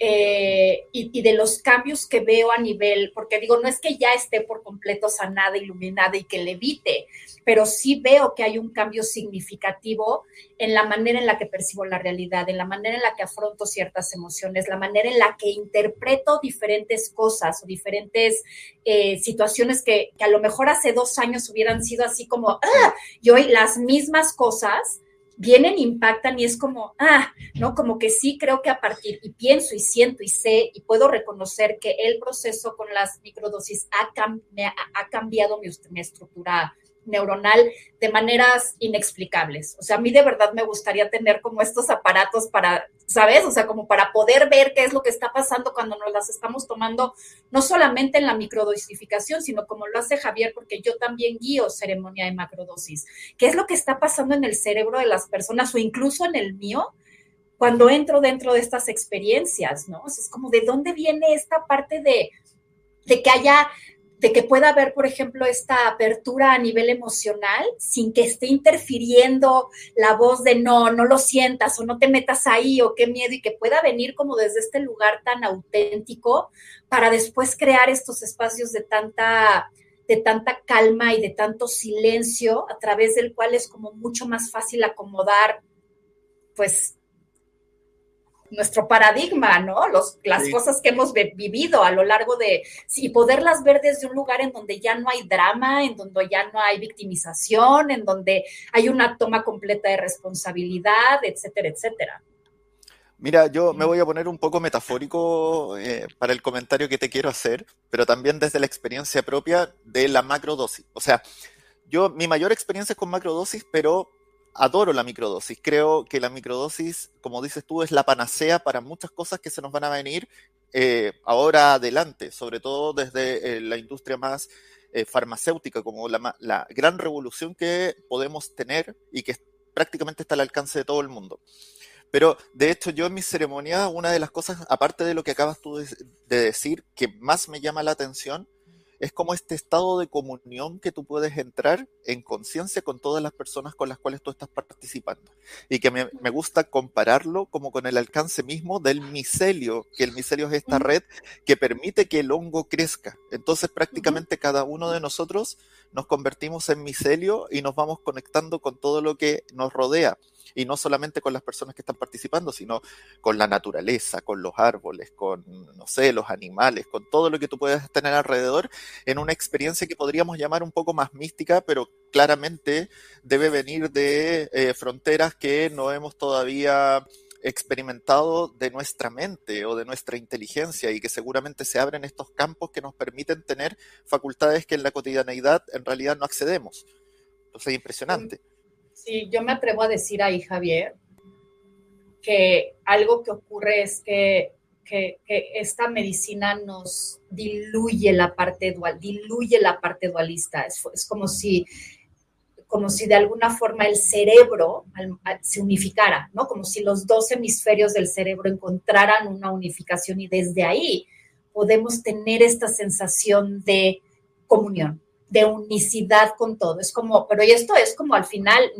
eh, y, de los cambios que veo a nivel, porque digo, no es que ya esté por completo sanada, iluminada y que levite, pero sí veo que hay un cambio significativo en la manera en la que percibo la realidad, en la manera en la que afronto ciertas emociones, la manera en la que interpreto diferentes cosas o diferentes eh, situaciones que, que, a lo mejor hace dos años hubieran sido así como, ah, y hoy las mismas cosas vienen, impactan y es como, ah, ¿no? Como que sí creo que a partir, y pienso y siento y sé y puedo reconocer que el proceso con las microdosis ha, ha cambiado mi, mi estructura neuronal de maneras inexplicables. O sea, a mí de verdad me gustaría tener como estos aparatos para, ¿sabes? O sea, como para poder ver qué es lo que está pasando cuando nos las estamos tomando, no solamente en la microdosificación, sino como lo hace Javier, porque yo también guío ceremonia de macrodosis. ¿Qué es lo que está pasando en el cerebro de las personas o incluso en el mío? Cuando entro dentro de estas experiencias, ¿no? es como de dónde viene esta parte de, de que haya de que pueda haber, por ejemplo, esta apertura a nivel emocional sin que esté interfiriendo la voz de no, no lo sientas o no te metas ahí o qué miedo y que pueda venir como desde este lugar tan auténtico para después crear estos espacios de tanta de tanta calma y de tanto silencio a través del cual es como mucho más fácil acomodar pues nuestro paradigma, ¿no? Los, las cosas que hemos vivido a lo largo de, y poderlas ver desde un lugar en donde ya no hay drama, en donde ya no hay victimización, en donde hay una toma completa de responsabilidad, etcétera, etcétera. Mira, yo me voy a poner un poco metafórico eh, para el comentario que te quiero hacer, pero también desde la experiencia propia de la macrodosis. O sea, yo, mi mayor experiencia es con macrodosis, pero adoro la microdosis. Creo que la microdosis, como dices tú, es la panacea para muchas cosas que se nos van a venir eh, ahora adelante, sobre todo desde eh, la industria más eh, farmacéutica, como la, la, gran revolución que podemos tener y que prácticamente está al alcance de todo el mundo. Pero de hecho yo en mi ceremonia, una de las cosas, aparte de lo que acabas tú de, de decir, que más me llama la atención, es como este estado de comunión que tú puedes entrar en conciencia con todas las personas con las cuales tú estás participando. Y que me, gusta compararlo como con el alcance mismo del micelio, que el micelio es esta red que permite que el hongo crezca. Entonces prácticamente cada uno de nosotros nos convertimos en micelio y nos vamos conectando con todo lo que nos rodea y no solamente con las personas que están participando, sino con la naturaleza, con los árboles, con, no sé, los animales, con todo lo que tú puedas tener alrededor, en una experiencia que podríamos llamar un poco más mística, pero claramente debe venir de eh, fronteras que no hemos todavía experimentado de nuestra mente o de nuestra inteligencia y que seguramente se abren estos campos que nos permiten tener facultades que en la cotidianeidad en realidad no accedemos. Entonces es impresionante. Yo me atrevo a decir ahí, Javier, que algo que ocurre es que, que, esta medicina nos diluye la parte dual, diluye la parte dualista. Es, es como si como si de alguna forma el cerebro se unificara, ¿no? Como si los dos hemisferios del cerebro encontraran una unificación y desde ahí podemos tener esta sensación de comunión, de unicidad con todo. Es como, pero esto es como al final,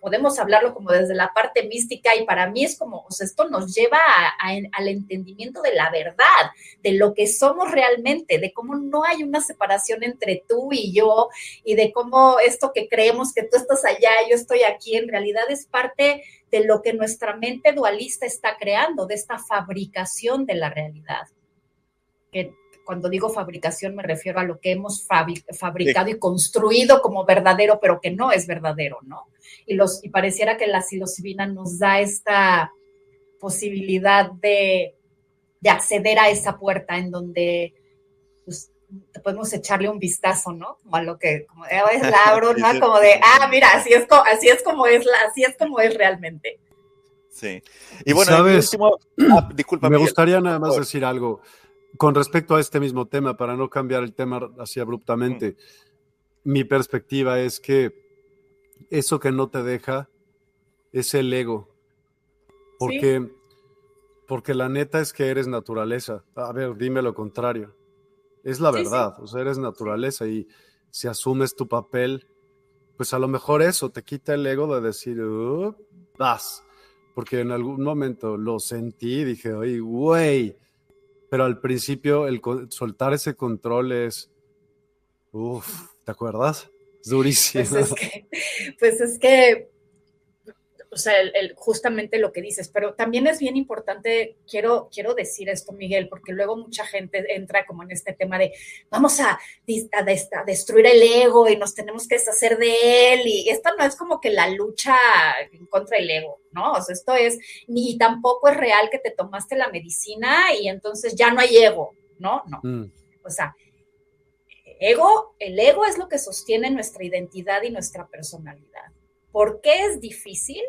podemos hablarlo como desde la parte mística y para mí es como, o sea, esto nos lleva al entendimiento de la verdad, de lo que somos realmente, de cómo no hay una separación entre tú y yo y de cómo esto que creemos que tú estás allá, yo estoy aquí, en realidad es parte de lo que nuestra mente dualista está creando, de esta fabricación de la realidad. Que cuando digo fabricación me refiero a lo que hemos fabricado y construido como verdadero, pero que no es verdadero, ¿no? Y, los, y pareciera que la psilocibina nos da esta posibilidad de, acceder a esa puerta en donde pues, podemos echarle un vistazo, ¿no? Como a lo que, como de, oh, es la ¿no? Como de, ah, mira, así es, así es como es, así es como es realmente. Sí. Y bueno, ¿Sabes? Ah, disculpa. Me gustaría nada más decir algo con respecto a este mismo tema, para no cambiar el tema así abruptamente, mi perspectiva es que eso que no te deja es el ego. Porque, porque la neta es que eres naturaleza. A ver, dime lo contrario. Es la verdad, o sea, eres naturaleza y si asumes tu papel, pues a lo mejor eso te quita el ego de decir, vas. Porque en algún momento lo sentí y dije, oye, güey, pero al principio el soltar ese control es, uff, ¿te acuerdas? Es durísimo. Pues es que, pues es que o sea, el, justamente lo que dices, pero también es bien importante, quiero, quiero decir esto, Miguel, porque luego mucha gente entra como en este tema de vamos a, a, destruir el ego y nos tenemos que deshacer de él, y esto no es como que la lucha contra el ego, ¿no? O sea, esto es, ni tampoco es real que te tomaste la medicina y entonces ya no hay ego, ¿no? No. Mm. O sea, ego, el ego es lo que sostiene nuestra identidad y nuestra personalidad. ¿Por qué es difícil?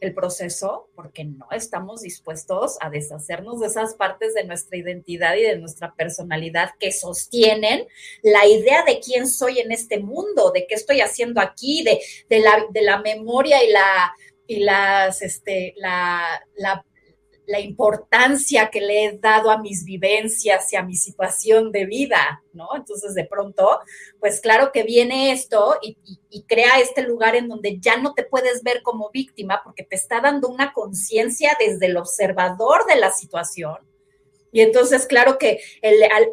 el proceso porque no estamos dispuestos a deshacernos de esas partes de nuestra identidad y de nuestra personalidad que sostienen la idea de quién soy en este mundo, de qué estoy haciendo aquí, de, de, la, de la, memoria y la y las este la, la, la importancia que le he dado a mis vivencias y a mi situación de vida, ¿no? Entonces, de pronto, pues claro que viene esto y, crea este lugar en donde ya no te puedes ver como víctima porque te está dando una conciencia desde el observador de la situación. Y entonces, claro que el, al,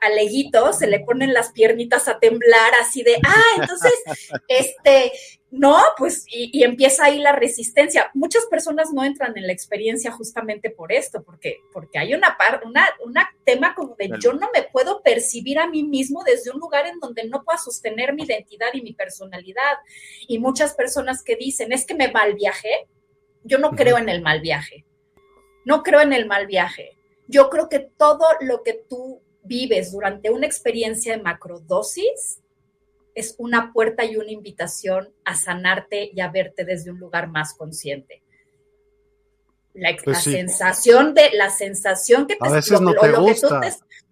al, se le ponen las piernitas a temblar así de, ah, entonces, este, no, pues, y, empieza ahí la resistencia. Muchas personas no entran en la experiencia justamente por esto, porque, porque hay una parte, una, una tema como de yo no me puedo percibir a mí mismo desde un lugar en donde no pueda sostener mi identidad y mi personalidad. Y muchas personas que dicen, es que me mal viaje, yo no creo en el mal viaje. No creo en el mal viaje. Yo creo que todo lo que tú vives durante una experiencia de macrodosis es una puerta y una invitación a sanarte y a verte desde un lugar más consciente. La, pues sensación de la sensación que te, a veces no te gusta.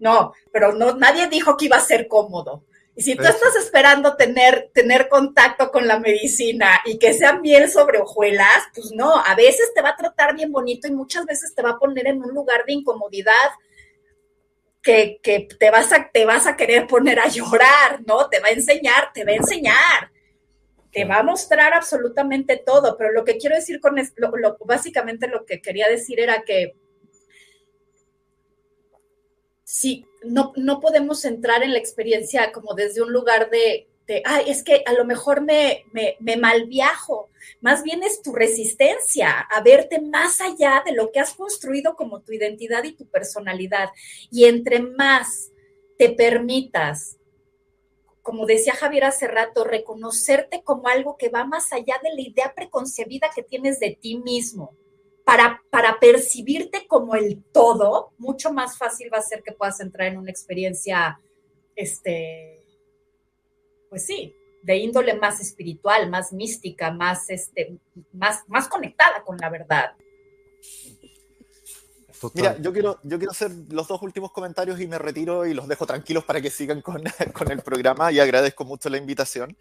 no, pero no nadie dijo que iba a ser cómodo. Y si tú estás esperando tener, tener contacto con la medicina y que sean bien sobre hojuelas, pues no, a veces te va a tratar bien bonito y muchas veces te va a poner en un lugar de incomodidad que, te, vas a, te vas a querer poner a llorar, ¿no? Te va a enseñar, te va a enseñar, te va a mostrar absolutamente todo, pero lo que quiero decir con esto, lo, básicamente lo que quería decir era que si no, no podemos entrar en la experiencia como desde un lugar de, ay, es que a lo mejor me, me, me malviajo, más bien es tu resistencia a verte más allá de lo que has construido como tu identidad y tu personalidad. Y entre más te permitas, como decía Javier hace rato, reconocerte como algo que va más allá de la idea preconcebida que tienes de ti mismo. Para, para percibirte como el todo, mucho más fácil va a ser que puedas entrar en una experiencia, este, pues sí, de índole más espiritual, más mística, más, este, más, más conectada con la verdad. Mira, yo quiero, yo quiero hacer los dos últimos comentarios y me retiro y los dejo tranquilos para que sigan con, con el programa y agradezco mucho la invitación.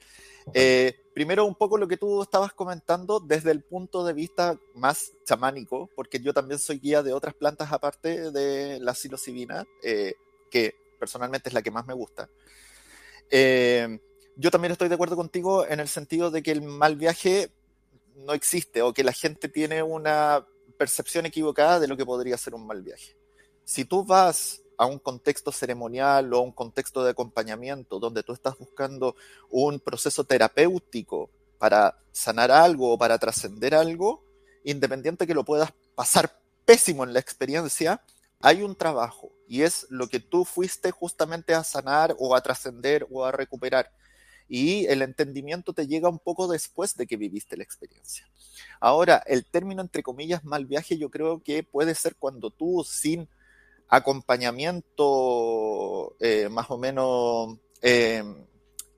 Eh, primero, un poco lo que tú estabas comentando desde el punto de vista más chamánico, porque yo también soy guía de otras plantas aparte de la psilocibina, eh, que personalmente es la que más me gusta. Eh, yo también estoy de acuerdo contigo en el sentido de que el mal viaje no existe o que la gente tiene una percepción equivocada de lo que podría ser un mal viaje. Si tú vas a un contexto ceremonial o a un contexto de acompañamiento donde tú estás buscando un proceso terapéutico para sanar algo o para trascender algo, independiente que lo puedas pasar pésimo en la experiencia, hay un trabajo y es lo que tú fuiste justamente a sanar o a trascender o a recuperar. Y el entendimiento te llega un poco después de que viviste la experiencia. Ahora, el término entre comillas mal viaje yo creo que puede ser cuando tú sin acompañamiento eh, más o menos em,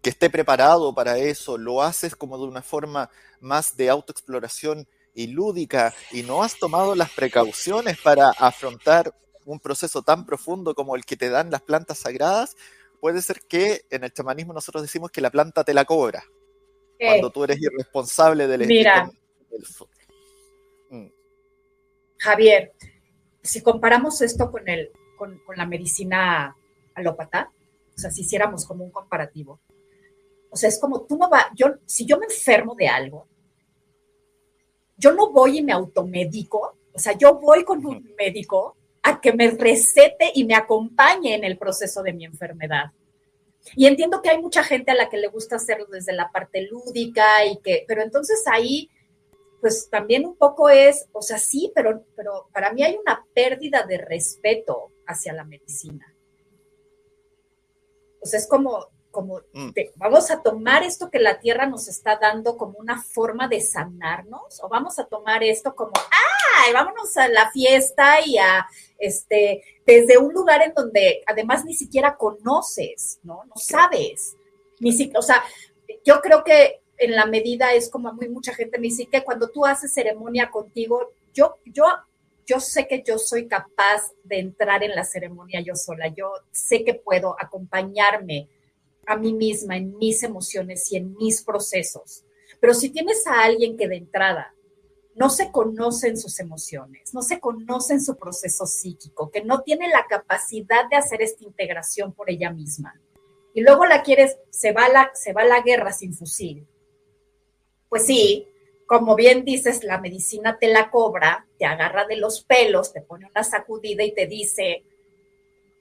que esté preparado para eso, lo haces como de una forma más de autoexploración y lúdica y no has tomado las precauciones para afrontar un proceso tan profundo como el que te dan las plantas sagradas, puede ser que en el chamanismo nosotros decimos que la planta te la cobra. Cuando tú eres irresponsable del Mira, mm. Javier, si comparamos esto con, el, con, la medicina alópata, o sea, si hiciéramos como un comparativo, o sea, es como tú no vas, yo, si yo me enfermo de algo, yo no voy y me automedico, o sea, yo voy con un médico a que me recete y me acompañe en el proceso de mi enfermedad. Y entiendo que hay mucha gente a la que le gusta hacerlo desde la parte lúdica y que, pero entonces ahí pues también un poco es, o sea, sí, pero, pero para mí hay una pérdida de respeto hacia la medicina. O sea, es como, como mm. vamos a tomar esto que la tierra nos está dando como una forma de sanarnos, o vamos a tomar esto como, ¡ay! Vámonos a la fiesta y a, este, desde un lugar en donde además ni siquiera conoces, ¿no? No sabes. Ni siquiera, o sea, yo creo que en la medida es como muy mucha gente me dice que cuando tú haces ceremonia contigo, yo, yo, yo sé que yo soy capaz de entrar en la ceremonia yo sola, yo sé que puedo acompañarme a mí misma en mis emociones y en mis procesos. Pero si tienes a alguien que de entrada no se conoce en sus emociones, no se conoce en su proceso psíquico, que no tiene la capacidad de hacer esta integración por ella misma, y luego la quieres, se va la, se va la guerra sin fusil, pues sí, como bien dices, la medicina te la cobra, te agarra de los pelos, te pone una sacudida y te dice,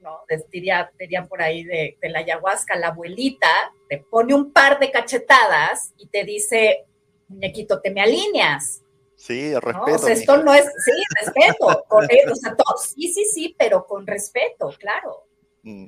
¿no? Diría, dirían por ahí de, la ayahuasca, la abuelita, te pone un par de cachetadas y te dice, muñequito, te me alineas. Sí, respeto. O sea, esto no es, sí, respeto. Con, o sea, todo, sí, sí, sí, pero con respeto, claro. Mm.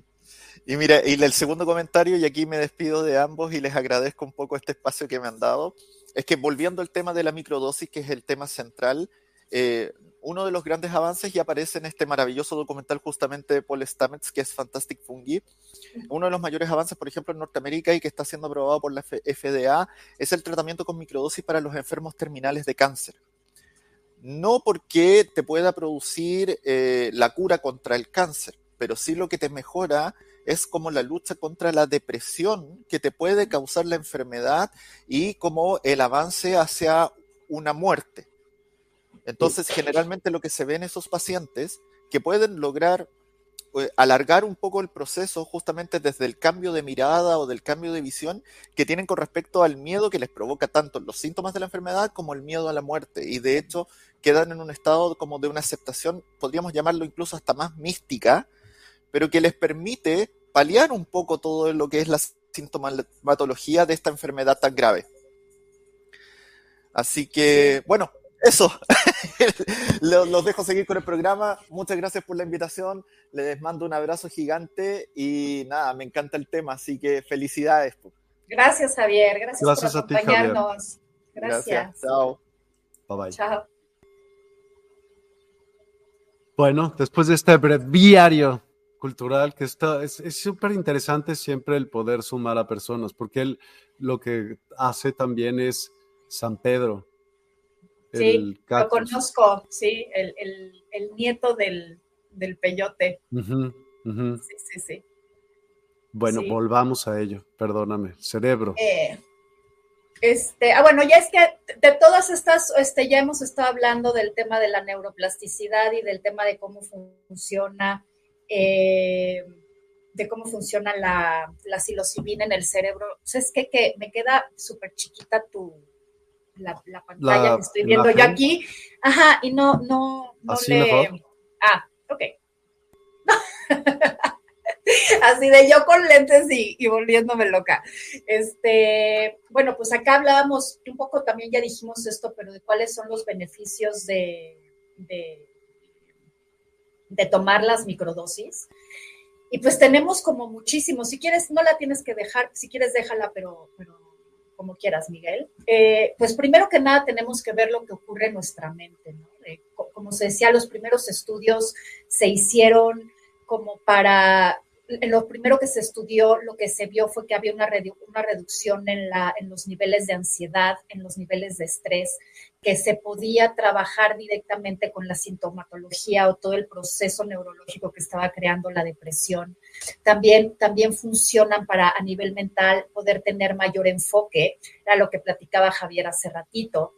Y mira, y el segundo comentario, y aquí me despido de ambos y les agradezco un poco este espacio que me han dado es que volviendo al tema de la microdosis, que es el tema central, eh, uno de los grandes avances ya aparece en este maravilloso documental justamente de Paul Stamets, que es Fantastic Fungi. Uno de los mayores avances, por ejemplo, en Norteamérica y que está siendo aprobado por la FDA, es el tratamiento con microdosis para los enfermos terminales de cáncer. No porque te pueda producir eh, la cura contra el cáncer, pero sí lo que te mejora es como la lucha contra la depresión que te puede causar la enfermedad y como el avance hacia una muerte. Entonces, generalmente lo que se ve en esos pacientes que pueden lograr eh, alargar un poco el proceso justamente desde el cambio de mirada o del cambio de visión que tienen con respecto al miedo que les provoca tanto los síntomas de la enfermedad como el miedo a la muerte. Y de hecho quedan en un estado como de una aceptación, podríamos llamarlo incluso hasta más mística, pero que les permite paliar un poco todo lo que es la sintomatología de esta enfermedad tan grave. Así que, bueno, eso. los dejo seguir con el programa. Muchas gracias por la invitación. Les mando un abrazo gigante y nada, me encanta el tema, así que felicidades. Gracias, Javier. Gracias, por acompañarnos. gracias. gracias. Chao. Bye bye. Chao. Bueno, después de este breviario cultural que está, es súper interesante siempre el poder sumar a personas, porque él lo que hace también es San Pedro. Sí, lo conozco, sí, el, nieto del, peyote. Sí, sí, sí. Bueno, volvamos a ello, perdóname, cerebro. Eh, este, ah, bueno, ya es que de todas estas, este, ya hemos estado hablando del tema de la neuroplasticidad y del tema de cómo funciona, eh, de cómo funciona la, la psilocibina en el cerebro. O sea, es que, que me queda súper chiquita tu, la, pantalla que estoy viendo yo aquí. Ajá, y no, no, no le... Ah, ok. Así de yo con lentes y, volviéndome loca. Este, bueno, pues acá hablábamos un poco también, ya dijimos esto, pero de cuáles son los beneficios de, de, tomar las microdosis. Y pues tenemos como muchísimos. Si quieres, no la tienes que dejar, si quieres, déjala, pero, pero como quieras, Miguel. Eh, pues primero que nada tenemos que ver lo que ocurre en nuestra mente. ¿no? como se decía, los primeros estudios se hicieron como para lo primero que se estudió, lo que se vio fue que había una, una reducción en, la, en los niveles de ansiedad, en los niveles de estrés, que se podía trabajar directamente con la sintomatología o todo el proceso neurológico que estaba creando la depresión. También, también funcionan para a nivel mental poder tener mayor enfoque, era lo que platicaba Javier hace ratito.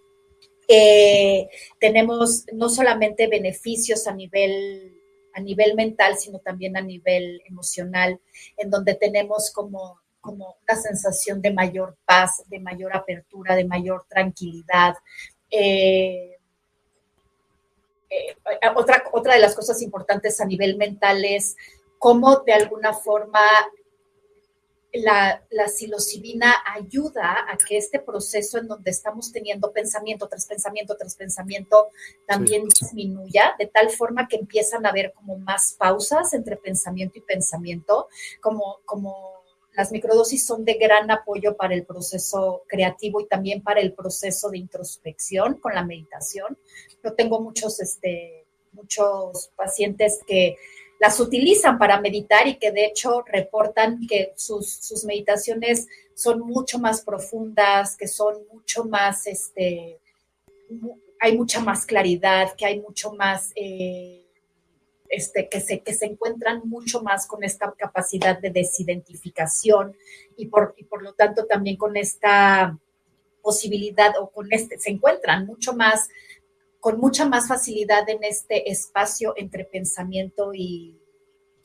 Eh, tenemos no solamente beneficios a nivel a nivel mental, sino también a nivel emocional, en donde tenemos como, como una sensación de mayor paz, de mayor apertura, de mayor tranquilidad. Eh, eh, otra, otra de las cosas importantes a nivel mental es cómo de alguna forma la, la psilocibina ayuda a que este proceso en donde estamos teniendo pensamiento tras pensamiento tras pensamiento también disminuya, de tal forma que empiezan a haber como más pausas entre pensamiento y pensamiento, como, como las microdosis son de gran apoyo para el proceso creativo y también para el proceso de introspección con la meditación. Yo tengo muchos, este, muchos pacientes que las utilizan para meditar y que de hecho reportan que sus, meditaciones son mucho más profundas, que son mucho más, este, hay mucha más claridad, que hay mucho más, eh, este, que, se, que se encuentran mucho más con esta capacidad de desidentificación y por, y por lo tanto también con esta posibilidad o con este, se encuentran mucho más con mucha más facilidad en este espacio entre pensamiento y,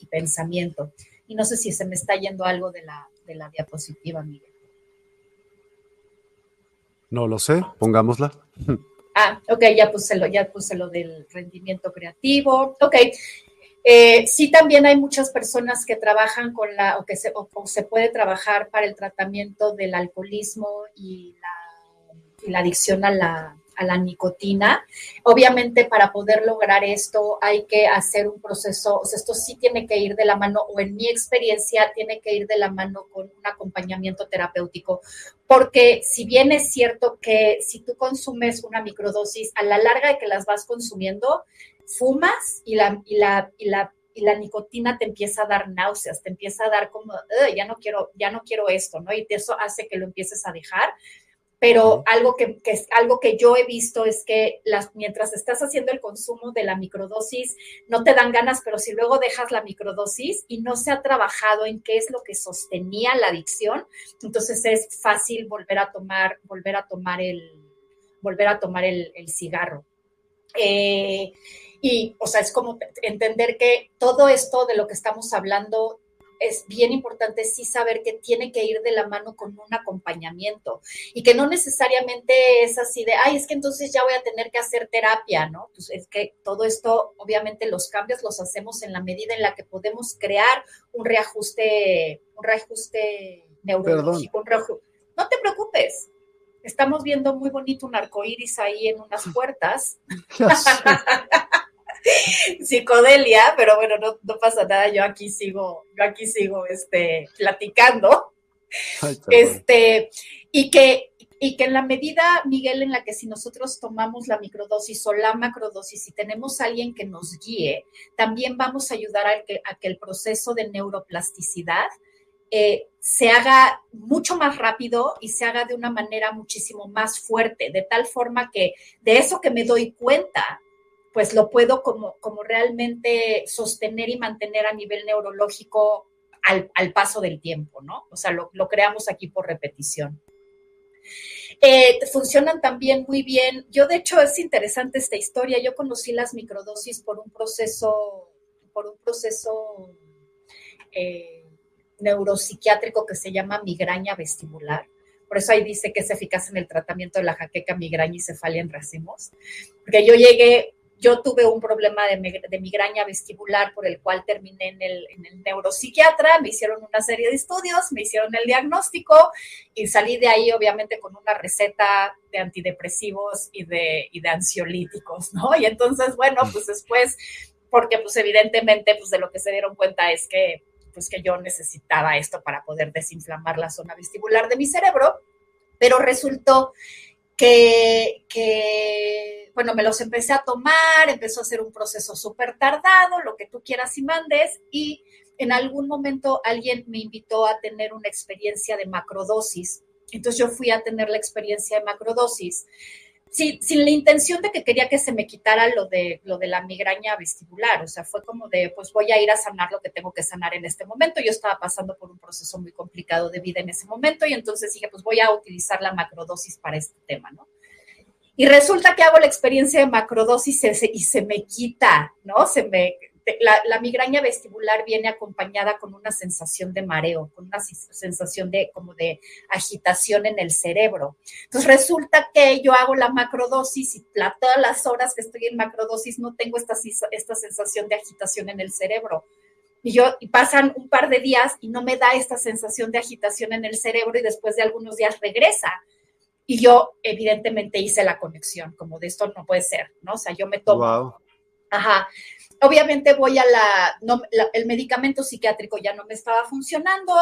pensamiento. Y no sé si se me está yendo algo de la, de la diapositiva, Miguel. No lo sé, pongámosla. Ah, ok, ya puse lo, ya puse lo del rendimiento creativo. Ok. Eh, sí, también hay muchas personas que trabajan con la, o que se, o se puede trabajar para el tratamiento del alcoholismo y la, y la adicción a la, a la nicotina. Obviamente para poder lograr esto hay que hacer un proceso, esto sí tiene que ir de la mano, o en mi experiencia tiene que ir de la mano con un acompañamiento terapéutico, porque si bien es cierto que si tú consumes una microdosis, a la larga de que las vas consumiendo, fumas y la, y la, y la y la nicotina te empieza a dar náuseas, te empieza a dar como, ya no quiero, ya no quiero esto, ¿no? Y eso hace que lo empieces a dejar pero algo que, es algo que yo he visto es que las, mientras estás haciendo el consumo de la microdosis, no te dan ganas, pero si luego dejas la microdosis y no se ha trabajado en qué es lo que sostenía la adicción, entonces es fácil volver a tomar, volver a tomar el, volver a tomar el, cigarro. Eh, y, o sea, es como entender que todo esto de lo que estamos hablando es bien importante sí saber que tiene que ir de la mano con un acompañamiento y que no necesariamente es así de, ay, es que entonces ya voy a tener que hacer terapia, ¿no? Pues es que todo esto, obviamente los cambios los hacemos en la medida en la que podemos crear un reajuste, un reajuste neurológico. no te preocupes, estamos viendo muy bonito un arco iris ahí en unas puertas. psicodelia, pero bueno, no, pasa nada, yo aquí sigo, yo aquí sigo este, platicando. este, y que, y que en la medida, Miguel, en la que si nosotros tomamos la microdosis o la macrodosis y tenemos a alguien que nos guíe, también vamos a ayudar a que, a que el proceso de neuroplasticidad eh, se haga mucho más rápido y se haga de una manera muchísimo más fuerte, de tal forma que de eso que me doy cuenta, pues lo puedo como, como realmente sostener y mantener a nivel neurológico al, paso del tiempo, ¿no? O sea, lo, creamos aquí por repetición. Eh, funcionan también muy bien. Yo, de hecho, es interesante esta historia. Yo conocí las microdosis por un proceso, por un proceso eh, neuropsiquiátrico que se llama migraña vestibular. Por eso ahí dice que es eficaz en el tratamiento de la jaqueca, migraña y cefalia en racimos. Porque yo llegué yo tuve un problema de, migraña vestibular por el cual terminé en el, neuropsiquiatra, me hicieron una serie de estudios, me hicieron el diagnóstico y salí de ahí obviamente con una receta de antidepresivos y de, ansiolíticos, ¿no? Y entonces, bueno, pues después, porque pues evidentemente pues de lo que se dieron cuenta es que pues que yo necesitaba esto para poder desinflamar la zona vestibular de mi cerebro, pero resultó que, bueno, me los empecé a tomar, empezó a ser un proceso súper tardado, lo que tú quieras y mandes, y en algún momento alguien me invitó a tener una experiencia de macrodosis. Entonces yo fui a tener la experiencia de macrodosis sin la intención de que quería que se me quitara lo de, lo de la migraña vestibular, o sea, fue como de, pues voy a ir a sanar lo que tengo que sanar en este momento. Yo estaba pasando por un proceso muy complicado de vida en ese momento y entonces dije, pues voy a utilizar la macrodosis para este tema, ¿no? Y resulta que hago la experiencia de macrodosis y se me quita, ¿no? Se me, la, migraña vestibular viene acompañada con una sensación de mareo, con una sensación de como de agitación en el cerebro. Entonces resulta que yo hago la macrodosis y todas las horas que estoy en macrodosis no tengo esta, esta sensación de agitación en el cerebro. Y yo y pasan un par de días y no me da esta sensación de agitación en el cerebro y después de algunos días regresa. Y yo evidentemente hice la conexión, como de esto no puede ser, ¿no? O sea, yo me tomo. Ajá. Obviamente voy a la, el medicamento psiquiátrico ya no me estaba funcionando,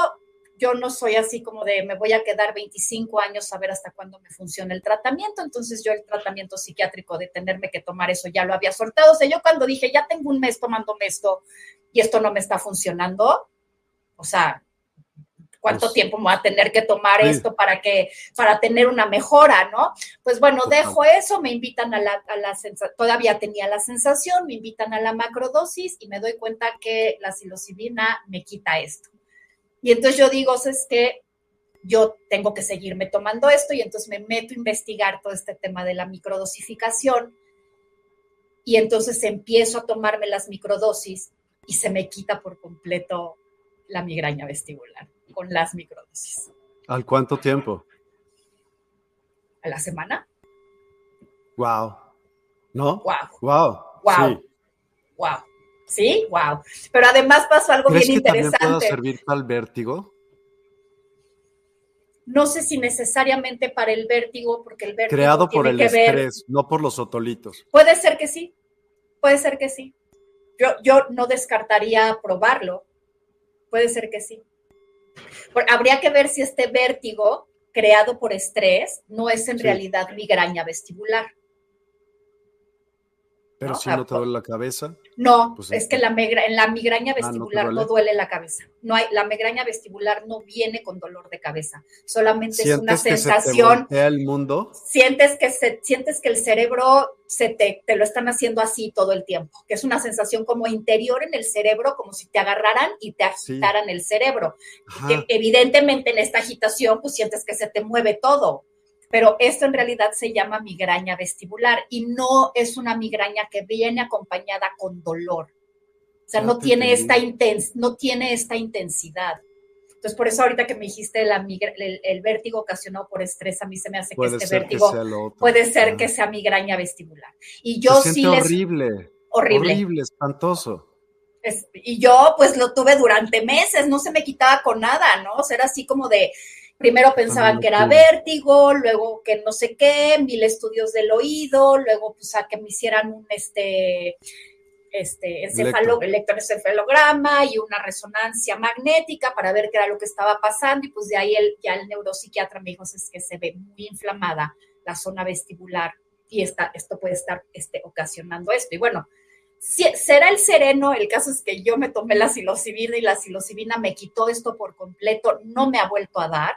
yo no soy así como de me voy a quedar 25 años a ver hasta cuándo me funciona el tratamiento, entonces yo el tratamiento psiquiátrico de tenerme que tomar eso ya lo había soltado, o sea, yo cuando dije ya tengo un mes tomándome esto y esto no me está funcionando, o sea, cuánto pues tiempo me va a tener que tomar esto para que, para tener una mejora, ¿no? Pues bueno, dejo eso, me invitan a la, a la todavía tenía la sensación, me invitan a la macrodosis y me doy cuenta que la psilocibina me quita esto. Y entonces yo digo, es que yo tengo que seguirme tomando esto y entonces me meto a investigar todo este tema de la microdosificación. Y entonces empiezo a tomarme las microdosis y se me quita por completo la migraña vestibular con las microdosis. ¿Al cuánto tiempo? A la semana. Wow. ¿No? Wow. Wow. Wow. Sí. Wow. Sí, wow. Pero además pasó algo bien que interesante. También puede servir para el vértigo? No sé si necesariamente para el vértigo, porque el vértigo. Creado por el estrés, no por los otolitos. Puede ser que sí. Puede ser que sí. Yo, yo no descartaría probarlo. Puede ser que sí habría que ver si este vértigo creado por estrés no es en realidad migraña vestibular. Pero si no te duele la cabeza. No, pues es que la en la migraña ah, vestibular no, duele la cabeza. No hay, la migraña vestibular no viene con dolor de cabeza. Solamente es una sensación. Se el mundo. Sientes que se, sientes que el cerebro se te, te lo están haciendo así todo el tiempo. Que es una sensación como interior en el cerebro, como si te agarraran y te agitaran el cerebro. evidentemente en esta agitación, pues sientes que se te mueve todo pero esto en realidad se llama migraña vestibular y no es una migraña que viene acompañada con dolor. O sea, no tiene, esta intens no tiene esta intensidad. Entonces, por eso ahorita que me dijiste la el, vértigo ocasionado por estrés, a mí se me hace que este vértigo puede ser que sea migraña vestibular. Y yo sí les... Horrible. Horrible. Horrible, espantoso. y yo pues lo tuve durante meses, no se me quitaba con nada, ¿no? O sea, era así como de, Primero pensaban que era vértigo, luego que no sé qué, mil estudios del oído, luego pues a que me hicieran un este, este electroencefalograma y una resonancia magnética para ver qué era lo que estaba pasando y pues de ahí el, ya el neuropsiquiatra me dijo es que se ve muy inflamada la zona vestibular y esta, esto puede estar este, ocasionando esto. Y bueno, será el sereno, el caso es que yo me tomé la psilocibina y la psilocibina me quitó esto por completo, no me ha vuelto a dar.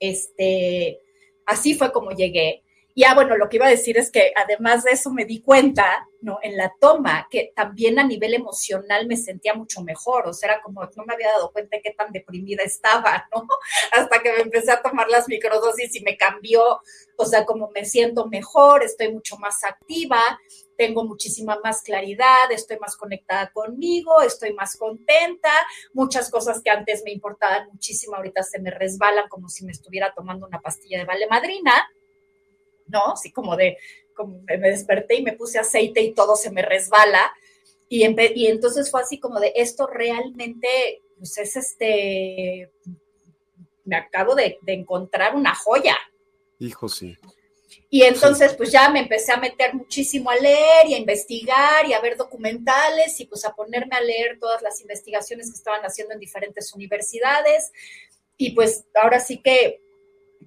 Este, así fue como llegué. Y ah, bueno, lo que iba a decir es que además de eso me di cuenta, ¿no? En la toma, que también a nivel emocional me sentía mucho mejor, o sea, era como, no me había dado cuenta de qué tan deprimida estaba, ¿no? Hasta que me empecé a tomar las microdosis y me cambió, o sea, como me siento mejor, estoy mucho más activa, tengo muchísima más claridad, estoy más conectada conmigo, estoy más contenta, muchas cosas que antes me importaban muchísimo, ahorita se me resbalan como si me estuviera tomando una pastilla de vale madrina ¿no? Así como de, como me desperté y me puse aceite y todo se me resbala. Y, y entonces fue así como de, esto realmente, pues es este, me acabo de, encontrar una joya. Hijo, sí. Y entonces, pues ya me empecé a meter muchísimo a leer y a investigar y a ver documentales y pues a ponerme a leer todas las investigaciones que estaban haciendo en diferentes universidades. Y pues ahora sí que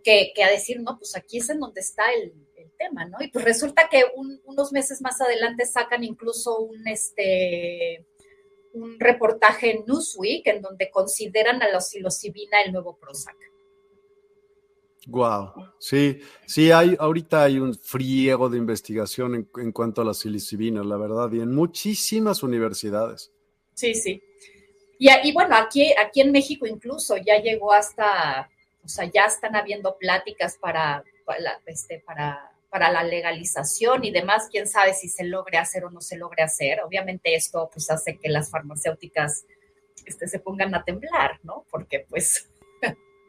que, a decir, no, pues aquí es en donde está el, tema, ¿no? Y pues resulta que unos meses más adelante sacan incluso un, este, un reportaje en Newsweek en donde consideran a la psilocibina el nuevo Prozac. Wow, sí, sí, hay, ahorita hay un friego de investigación en, en cuanto a la psilocibina, la verdad, y en muchísimas universidades. Sí, sí. Y, y, bueno, aquí, aquí en México incluso ya llegó hasta o sea, ya están habiendo pláticas para, para, este, para, para la legalización y demás, quién sabe si se logre hacer o no se logre hacer. Obviamente esto pues hace que las farmacéuticas este, se pongan a temblar, ¿no? Porque pues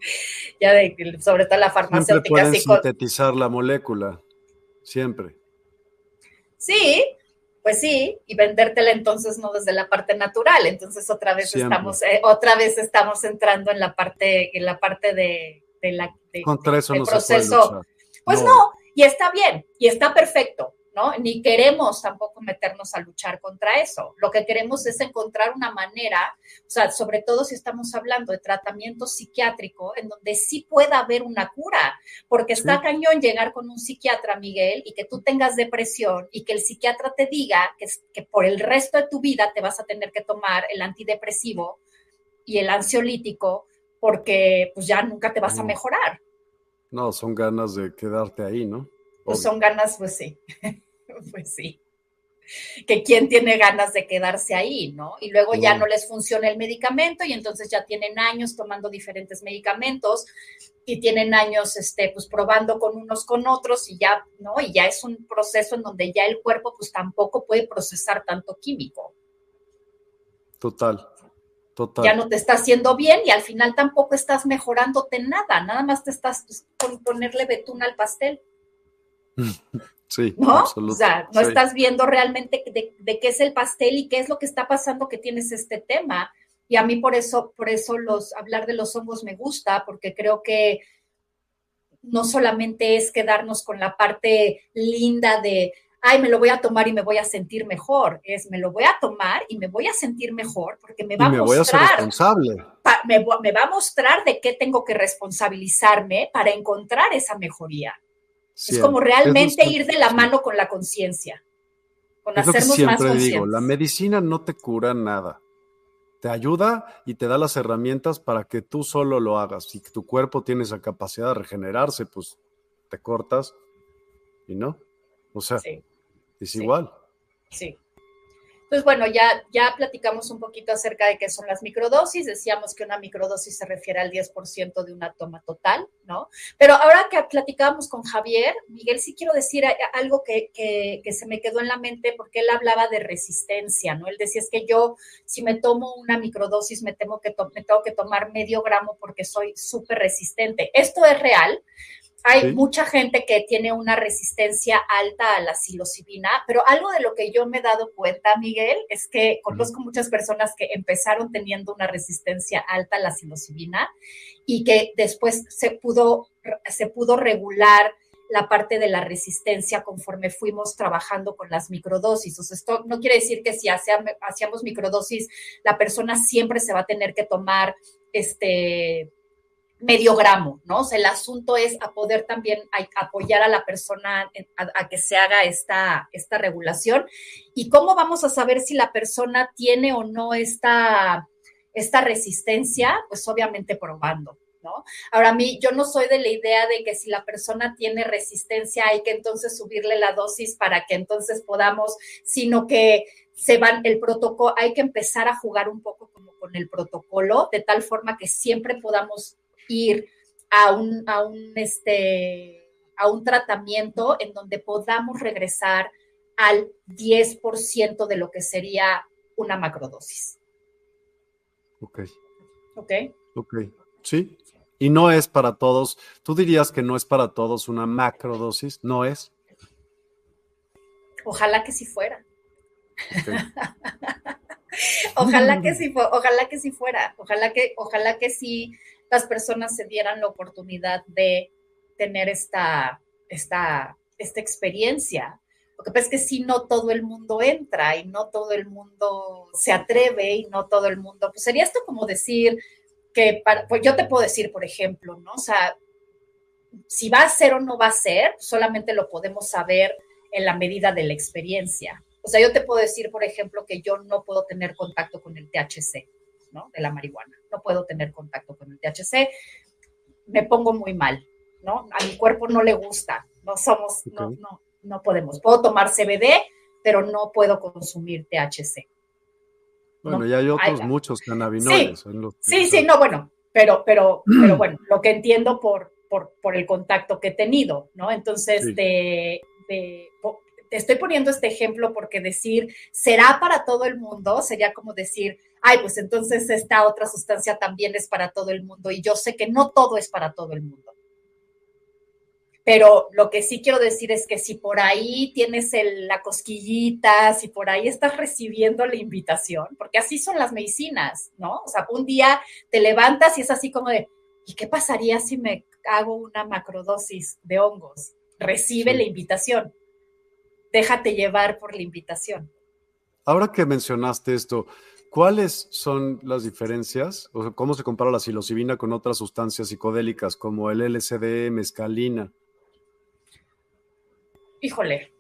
ya de, sobre todo la farmacéutica... Siempre pueden sintetizar la molécula, siempre. Sí, pues sí, y vendértela entonces no desde la parte natural. Entonces otra vez estamos, eh, otra vez estamos entrando en la parte, en la parte de, la Contra eso no proceso. pues no, y está bien, y está perfecto. ¿No? Ni queremos tampoco meternos a luchar contra eso. Lo que queremos es encontrar una manera, o sea, sobre todo si estamos hablando de tratamiento psiquiátrico, en donde sí pueda haber una cura, porque está cañón llegar con un psiquiatra, Miguel, y que tú tengas depresión y que el psiquiatra te diga que, que por el resto de tu vida te vas a tener que tomar el antidepresivo y el ansiolítico porque pues ya nunca te vas a mejorar. No, son ganas de quedarte ahí, ¿no? Pues son ganas, pues sí. pues sí. Que quién tiene ganas de quedarse ahí, ¿no? Y luego ya no les funciona el medicamento y entonces ya tienen años tomando diferentes medicamentos y tienen años, este, pues probando con unos con otros y ya, ¿no? Y ya es un proceso en donde ya el cuerpo pues tampoco puede procesar tanto químico. Total. Total. Ya no te está haciendo bien y al final tampoco estás mejorándote nada, nada más te estás pues, con ponerle betún al pastel. Sí, ¿no? O sea, no estás viendo realmente de, qué es el pastel y qué es lo que está pasando que tienes este tema. Y a mí por eso, por eso los, hablar de los hongos me gusta, porque creo que no solamente es quedarnos con la parte linda de, ay, me lo voy a tomar y me voy a sentir mejor. Es, me lo voy a tomar y me voy a sentir mejor porque me va a mostrar. Voy a ser responsable. me, me va a mostrar de qué tengo que responsabilizarme para encontrar esa mejoría es como realmente ir de la mano con la conciencia, con es hacernos lo que siempre digo, la medicina no te cura nada. Te ayuda y te da las herramientas para que tú solo lo hagas. Si tu cuerpo tiene esa capacidad de regenerarse, pues te cortas y no. O sea, es igual. Sí. Entonces, bueno, ya, ya platicamos un poquito acerca de qué son las microdosis. Decíamos que una microdosis se refiere al 10% de una toma total, ¿no? Pero ahora que platicábamos con Javier, Miguel, sí quiero decir algo que, se me quedó en la mente porque él hablaba de resistencia, ¿no? Él decía, es que yo, si me tomo una microdosis, me, temo que me tengo que tomar medio gramo porque soy súper resistente. Esto es real, hay mucha gente que tiene una resistencia alta a la psilocibina, pero algo de lo que yo me he dado cuenta, Miguel, es que conozco muchas personas que empezaron teniendo una resistencia alta a la psilocibina y que después se pudo, se pudo regular la parte de la resistencia conforme fuimos trabajando con las microdosis. O sea, esto no quiere decir que si hacíamos microdosis, la persona siempre se va a tener que tomar este medio gramo, ¿no? O sea, el asunto es a poder también apoyar a la persona a, que se haga esta, esta regulación. ¿Y cómo vamos a saber si la persona tiene o no esta, esta resistencia? Pues obviamente probando. ¿No? Ahora a mí, yo no soy de la idea de que si la persona tiene resistencia hay que entonces subirle la dosis para que entonces podamos, sino que se van el protocolo, hay que empezar a jugar un poco como con el protocolo, de tal forma que siempre podamos ir a un, a un, este, a un tratamiento en donde podamos regresar al 10% de lo que sería una macrodosis. Ok. Ok. Ok. Sí. Y no es para todos. ¿Tú dirías que no es para todos una macrodosis? ¿No es? Ojalá que sí fuera. ojalá que sí, ojalá que sí fuera, ojalá que, ojalá que sí las personas se dieran la oportunidad de tener esta, esta, esta experiencia. Lo que pasa es que si no todo el mundo entra y no todo el mundo se atreve y no todo el mundo, pues sería esto como decir que, pues yo te puedo decir, por ejemplo, ¿no? O sea, si va a ser o no va a ser, solamente lo podemos saber en la medida de la experiencia. O sea, yo te puedo decir, por ejemplo, que yo no puedo tener contacto con el THC, ¿no? De la marihuana. No puedo tener contacto con el THC. Me pongo muy mal, ¿no? A mi cuerpo no le gusta. No somos, no, no, no podemos. Puedo tomar CBD, pero no puedo consumir THC. Bueno, y hay otros muchos cannabinoides. Sí, sí, no, bueno, pero, pero, pero bueno, lo que entiendo por, por, por el contacto que he tenido, ¿no? Entonces, de, de, estoy poniendo este ejemplo porque decir será para todo el mundo sería como decir, ay, pues entonces esta otra sustancia también es para todo el mundo y yo sé que no todo es para todo el mundo. Pero lo que sí quiero decir es que si por ahí tienes la cosquillita, si por ahí estás recibiendo la invitación, porque así son las medicinas, ¿no? O sea, un día te levantas y es así como de, ¿y qué pasaría si me hago una macrodosis de hongos? Recibe la invitación déjate llevar por la invitación. Ahora que mencionaste esto, ¿cuáles son las diferencias? O ¿Cómo se compara la psilocibina con otras sustancias psicodélicas como el LSD, mescalina? Híjole,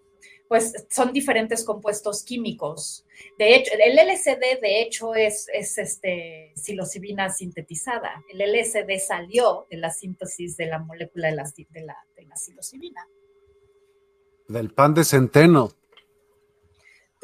pues son diferentes compuestos químicos. De hecho, el LSD de hecho es, es este, psilocibina sintetizada. El LSD salió de la síntesis de la molécula de la, de la, de la psilocibina. Del pan de centeno.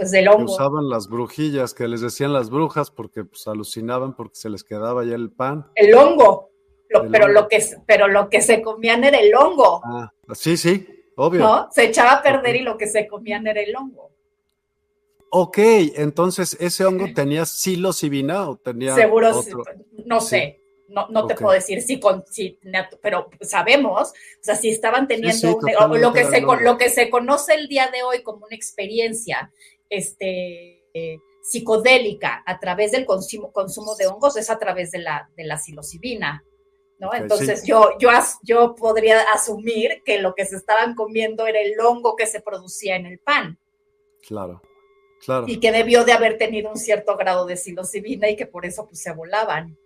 Pues del hongo. Usaban las brujillas, que les decían las brujas porque pues, alucinaban porque se les quedaba ya el pan. El hongo. pero, Lo que, pero lo que se comían era el hongo. Ah, sí, sí, obvio. ¿No? Se echaba a perder y lo que se comían era el hongo. Ok, entonces, ¿ese hongo tenía psilocibina o tenía Seguro, no sé no, no te puedo decir si con, si, pero sabemos, o sea, si estaban teniendo lo, que se, lo que se conoce el día de hoy como una experiencia este, psicodélica a través del consumo, consumo de hongos es a través de la, de la psilocibina. ¿no? Entonces yo, yo, yo podría asumir que lo que se estaban comiendo era el hongo que se producía en el pan. Claro, claro. Y que debió de haber tenido un cierto grado de psilocibina y que por eso pues, se volaban.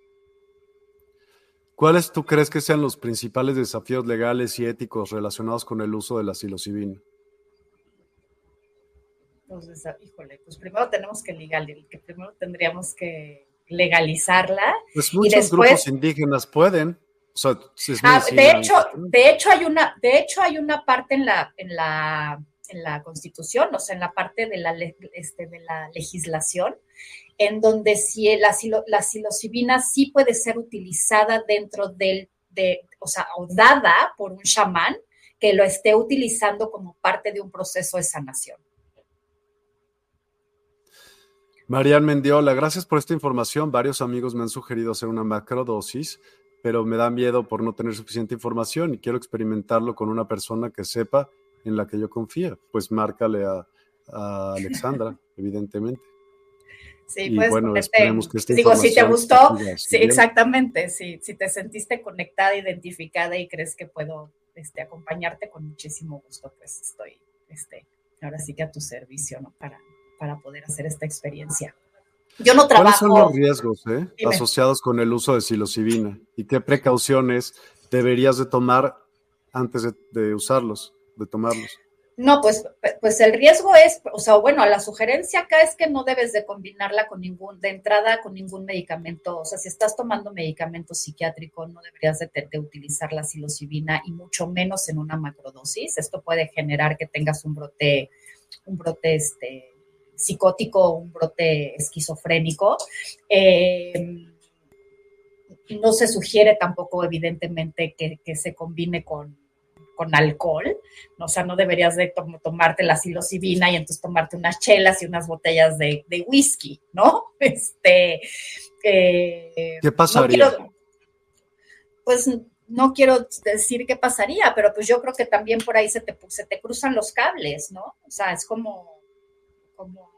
¿Cuáles tú crees que sean los principales desafíos legales y éticos relacionados con el uso de la psilocibina? Híjole, pues primero tenemos que legal, que primero tendríamos que legalizarla. Pues muchos grupos indígenas pueden. Ah, de hecho, de hecho hay una, de hecho hay una parte en la, en la, en la Constitución, o sea, en la parte de la, este, de la legislación, en donde si la, la psilocibina sí puede ser utilizada dentro del, de, o sea, o dada por un chamán que lo esté utilizando como parte de un proceso de sanación. Marian Mendiola, gracias por esta información. Varios amigos me han sugerido hacer una macrodosis, pero me da miedo por no tener suficiente información y quiero experimentarlo con una persona que sepa en la que yo confíe. Pues márcale a, a Alexandra, evidentemente. Sí, pues bueno, digo, si te gustó, sí, exactamente, sí, si te sentiste conectada, identificada y crees que puedo este, acompañarte con muchísimo gusto, pues estoy, este, ahora sí que a tu servicio, ¿no? Para, para poder hacer esta experiencia. Yo no trabajo. ¿Cuáles son los riesgos eh, asociados con el uso de psilocibina y qué precauciones deberías de tomar antes de usarlos, de tomarlos? No, pues, pues el riesgo es, o sea, bueno, la sugerencia acá es que no debes de combinarla con ningún, de entrada con ningún medicamento. O sea, si estás tomando medicamento psiquiátrico, no deberías de, utilizar la psilocibina y mucho menos en una macrodosis. Esto puede generar que tengas un brote, un brote este, psicótico, un brote esquizofrénico. Eh, no se sugiere tampoco, evidentemente, que se combine con con alcohol, o sea, no deberías de tomarte la psilocibina y entonces tomarte unas chelas y unas botellas de, whisky, ¿no? Este, eh, ¿Qué pasaría? pues no quiero decir qué pasaría, pero pues yo creo que también por ahí se te, se te cruzan los cables, ¿no? O sea, es como, como,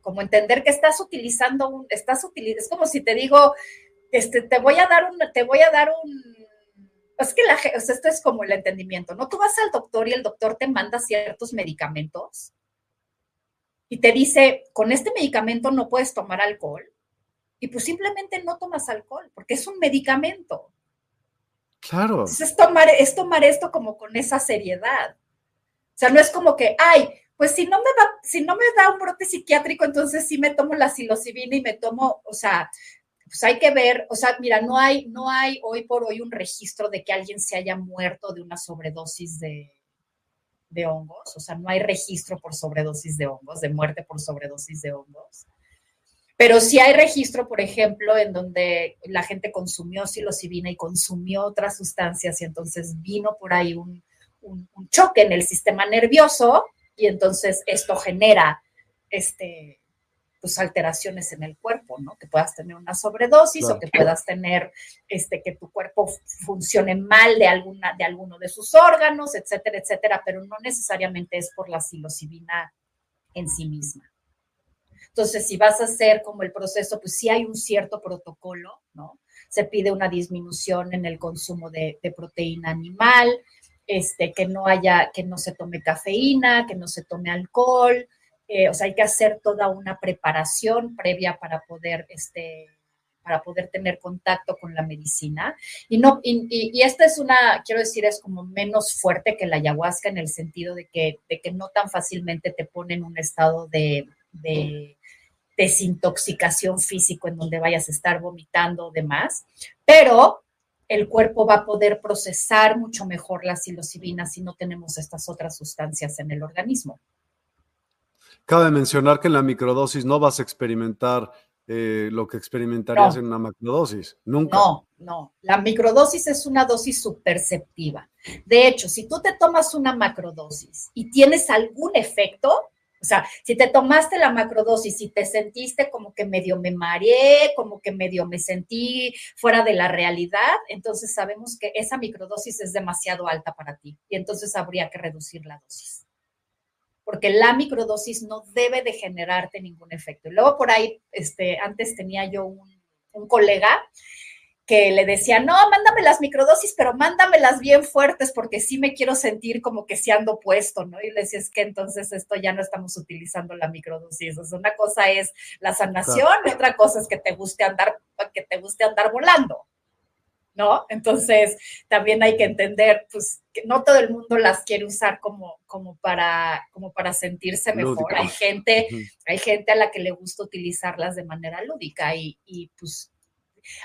como entender que estás utilizando un, estás utilizando, es como si te digo, este, te voy a dar un, te voy a dar un es que la, esto es como el entendimiento, ¿no? Tú vas al doctor y el doctor te manda ciertos medicamentos y te dice, con este medicamento no puedes tomar alcohol. Y pues simplemente no tomas alcohol porque es un medicamento. Claro. Entonces es tomar, es tomar esto como con esa seriedad. O sea, no es como que, ay, pues si no me va, si no me da un brote psiquiátrico, entonces sí me tomo la psilocibina y me tomo, o sea, pues hay que ver, o sea, mira, no hay, no hay hoy por hoy un registro de que alguien se haya muerto de una sobredosis de, hongos, o sea, no hay registro por sobredosis de hongos, de muerte por sobredosis de hongos. Pero sí hay registro, por ejemplo, en donde la gente consumió psilocibina y consumió otras sustancias y entonces vino por ahí un choque en el sistema nervioso y entonces esto genera este, pues alteraciones en el cuerpo, ¿no? Que puedas tener una sobredosis o que puedas tener este que tu cuerpo funcione mal de alguna de alguno de sus órganos, etcétera, etcétera, pero no necesariamente es por la psilocibina en sí misma. Entonces, si vas a hacer como el proceso, pues sí hay un cierto protocolo, ¿no? Se pide una disminución en el consumo de, de proteína animal, este, que no haya, que no se tome cafeína, que no se tome alcohol, eh, o sea, hay que hacer toda una preparación previa para poder, este, para poder tener contacto con la medicina. Y, no, y, esta es una, quiero decir, es como menos fuerte que la ayahuasca en el sentido de que, de que no tan fácilmente te pone en un estado de, de desintoxicación físico en donde vayas a estar vomitando o demás, pero el cuerpo va a poder procesar mucho mejor la psilocibina si no tenemos estas otras sustancias en el organismo. Cabe mencionar que en la microdosis no vas a experimentar eh, lo que experimentarías en una macrodosis. Nunca. No, no. La microdosis es una dosis subperceptiva. De hecho, si tú te tomas una macrodosis y tienes algún efecto, o sea, si te tomaste la macrodosis y te sentiste como que medio me mareé, como que medio me sentí fuera de la realidad, entonces sabemos que esa microdosis es demasiado alta para ti y entonces habría que reducir la dosis porque la microdosis no debe de generarte ningún efecto. Luego por ahí, este, antes tenía yo un, colega que le decía, no, mándame las microdosis, pero mándamelas bien fuertes porque sí me quiero sentir como que se ando puesto, ¿no? Y le decía, es que entonces esto ya no estamos utilizando la microdosis. O sea, una cosa es la sanación y otra cosa es que te guste andar, que te guste andar volando. ¿no? Entonces, también hay que entender, pues, que no todo el mundo las quiere usar como, como, para, como para sentirse mejor. Hay gente, hay gente a la que le gusta utilizarlas de manera lúdica y, y, pues,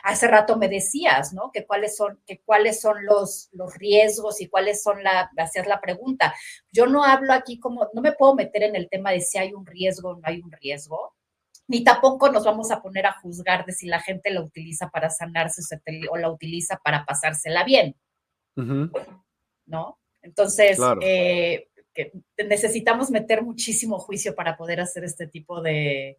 hace rato me decías, ¿no? Que cuáles son, que cuáles son los, los riesgos y cuáles son la, hacer la pregunta. Yo no hablo aquí como, no me puedo meter en el tema de si hay un riesgo o no hay un riesgo ni tampoco nos vamos a poner a juzgar de si la gente la utiliza para sanarse o la utiliza para pasársela bien. ¿No? Entonces, eh, necesitamos meter muchísimo juicio para poder hacer este tipo de,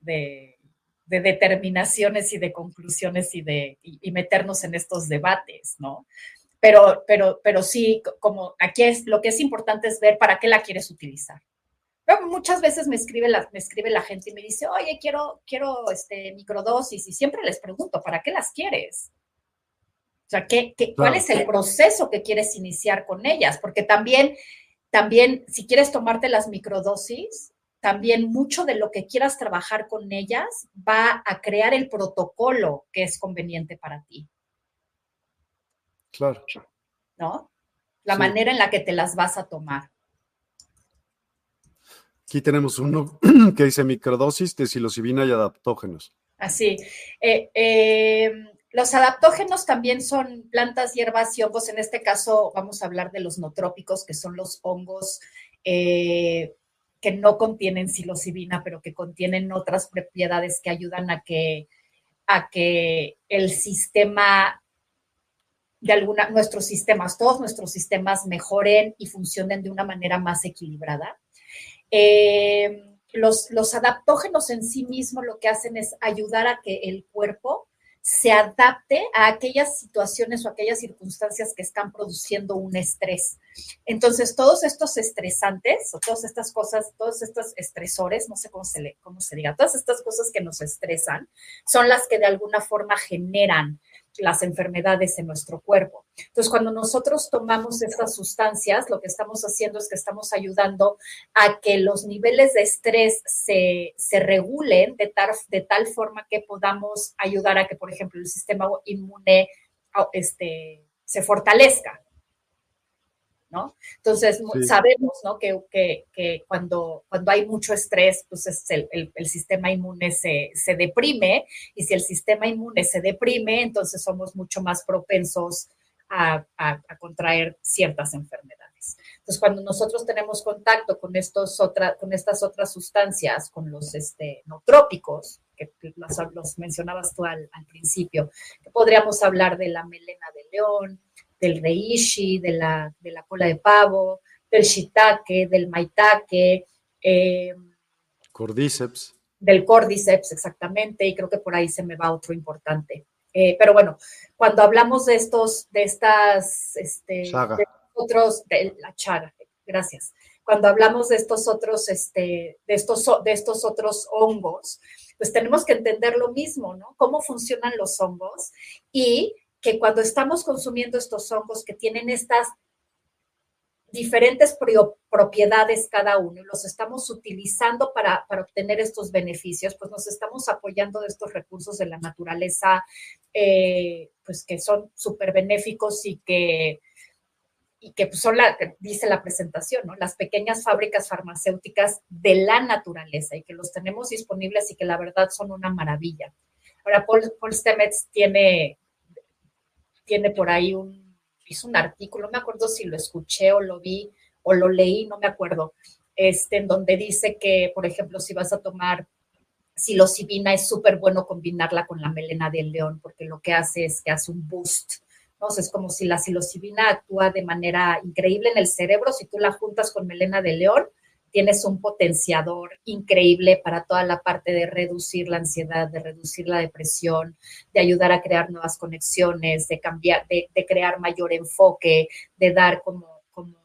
de, determinaciones y de conclusiones y de y, meternos en estos debates, ¿no? Pero, pero, pero sí, como aquí es lo que es importante es ver para qué la quieres utilizar muchas veces me escribe, la, me escribe la gente y me dice, oye, quiero, quiero este, microdosis y siempre les pregunto, ¿para qué las quieres? O sea, ¿qué, cuál es el proceso que quieres iniciar con ellas? Porque también, también, si quieres tomarte las microdosis, también mucho de lo que quieras trabajar con ellas va a crear el protocolo que es conveniente para ti. Claro. ¿No? La manera en la que te las vas a tomar. Aquí tenemos uno que dice microdosis de psilocibina y adaptógenos. Así. Eh, eh, los adaptógenos también son plantas, hierbas y hongos. En este caso vamos a hablar de los notrópicos, que son los hongos eh, que no contienen psilocibina, pero que contienen otras propiedades que ayudan a que, a que el sistema de alguna, nuestros sistemas, todos nuestros sistemas mejoren y funcionen de una manera más equilibrada. Eh, los, los adaptógenos en sí mismos lo que hacen es ayudar a que el cuerpo se adapte a aquellas situaciones o aquellas circunstancias que están produciendo un estrés. Entonces, todos estos estresantes o todas estas cosas, todos estos estresores, no sé cómo se, le, cómo se diga, todas estas cosas que nos estresan, son las que de alguna forma generan las enfermedades en nuestro cuerpo. Entonces, cuando nosotros tomamos estas sustancias, lo que estamos haciendo es que estamos ayudando a que los niveles de estrés se, regulen de tal, de tal forma que podamos ayudar a que, por ejemplo, el sistema inmune este, se fortalezca. Entonces, sabemos, Que, cuando, cuando hay mucho estrés, pues el, sistema inmune se, deprime y si el sistema inmune se deprime, entonces somos mucho más propensos a, contraer ciertas enfermedades. Entonces, cuando nosotros tenemos contacto con, estos con estas otras sustancias, con los este, no trópicos, que los, mencionabas tú al, al principio, podríamos hablar de la melena de león, del reishi, de la, de la cola de pavo, del shiitake, del maitake. Eh, cordyceps. Del cordyceps, exactamente, y creo que por ahí se me va otro importante. Eh, pero bueno, cuando hablamos de estos, de estas, este, de otros, de la chaga, gracias. Cuando hablamos de estos otros, este, de estos, de estos otros hongos, pues tenemos que entender lo mismo, ¿no? Cómo funcionan los hongos y que cuando estamos consumiendo estos hongos que tienen estas diferentes propiedades cada uno y los estamos utilizando para, obtener estos beneficios, pues nos estamos apoyando de estos recursos de la naturaleza, eh, pues que son súper benéficos y que, y que pues, son la, dice la presentación, ¿no? Las pequeñas fábricas farmacéuticas de la naturaleza y que los tenemos disponibles y que la verdad son una maravilla. Ahora, Paul, Paul Stamets tiene tiene por ahí un, hizo un artículo, no me acuerdo si lo escuché o lo vi o lo leí, no me acuerdo, este, en donde dice que, por ejemplo, si vas a tomar psilocibina, es súper bueno combinarla con la melena del león, porque lo que hace es que hace un boost. Entonces, es como si la psilocibina actúa de manera increíble en el cerebro, si tú la juntas con melena de león, tienes un potenciador increíble para toda la parte de reducir la ansiedad, de reducir la depresión, de ayudar a crear nuevas conexiones, de cambiar, de, crear mayor enfoque, de dar como, como,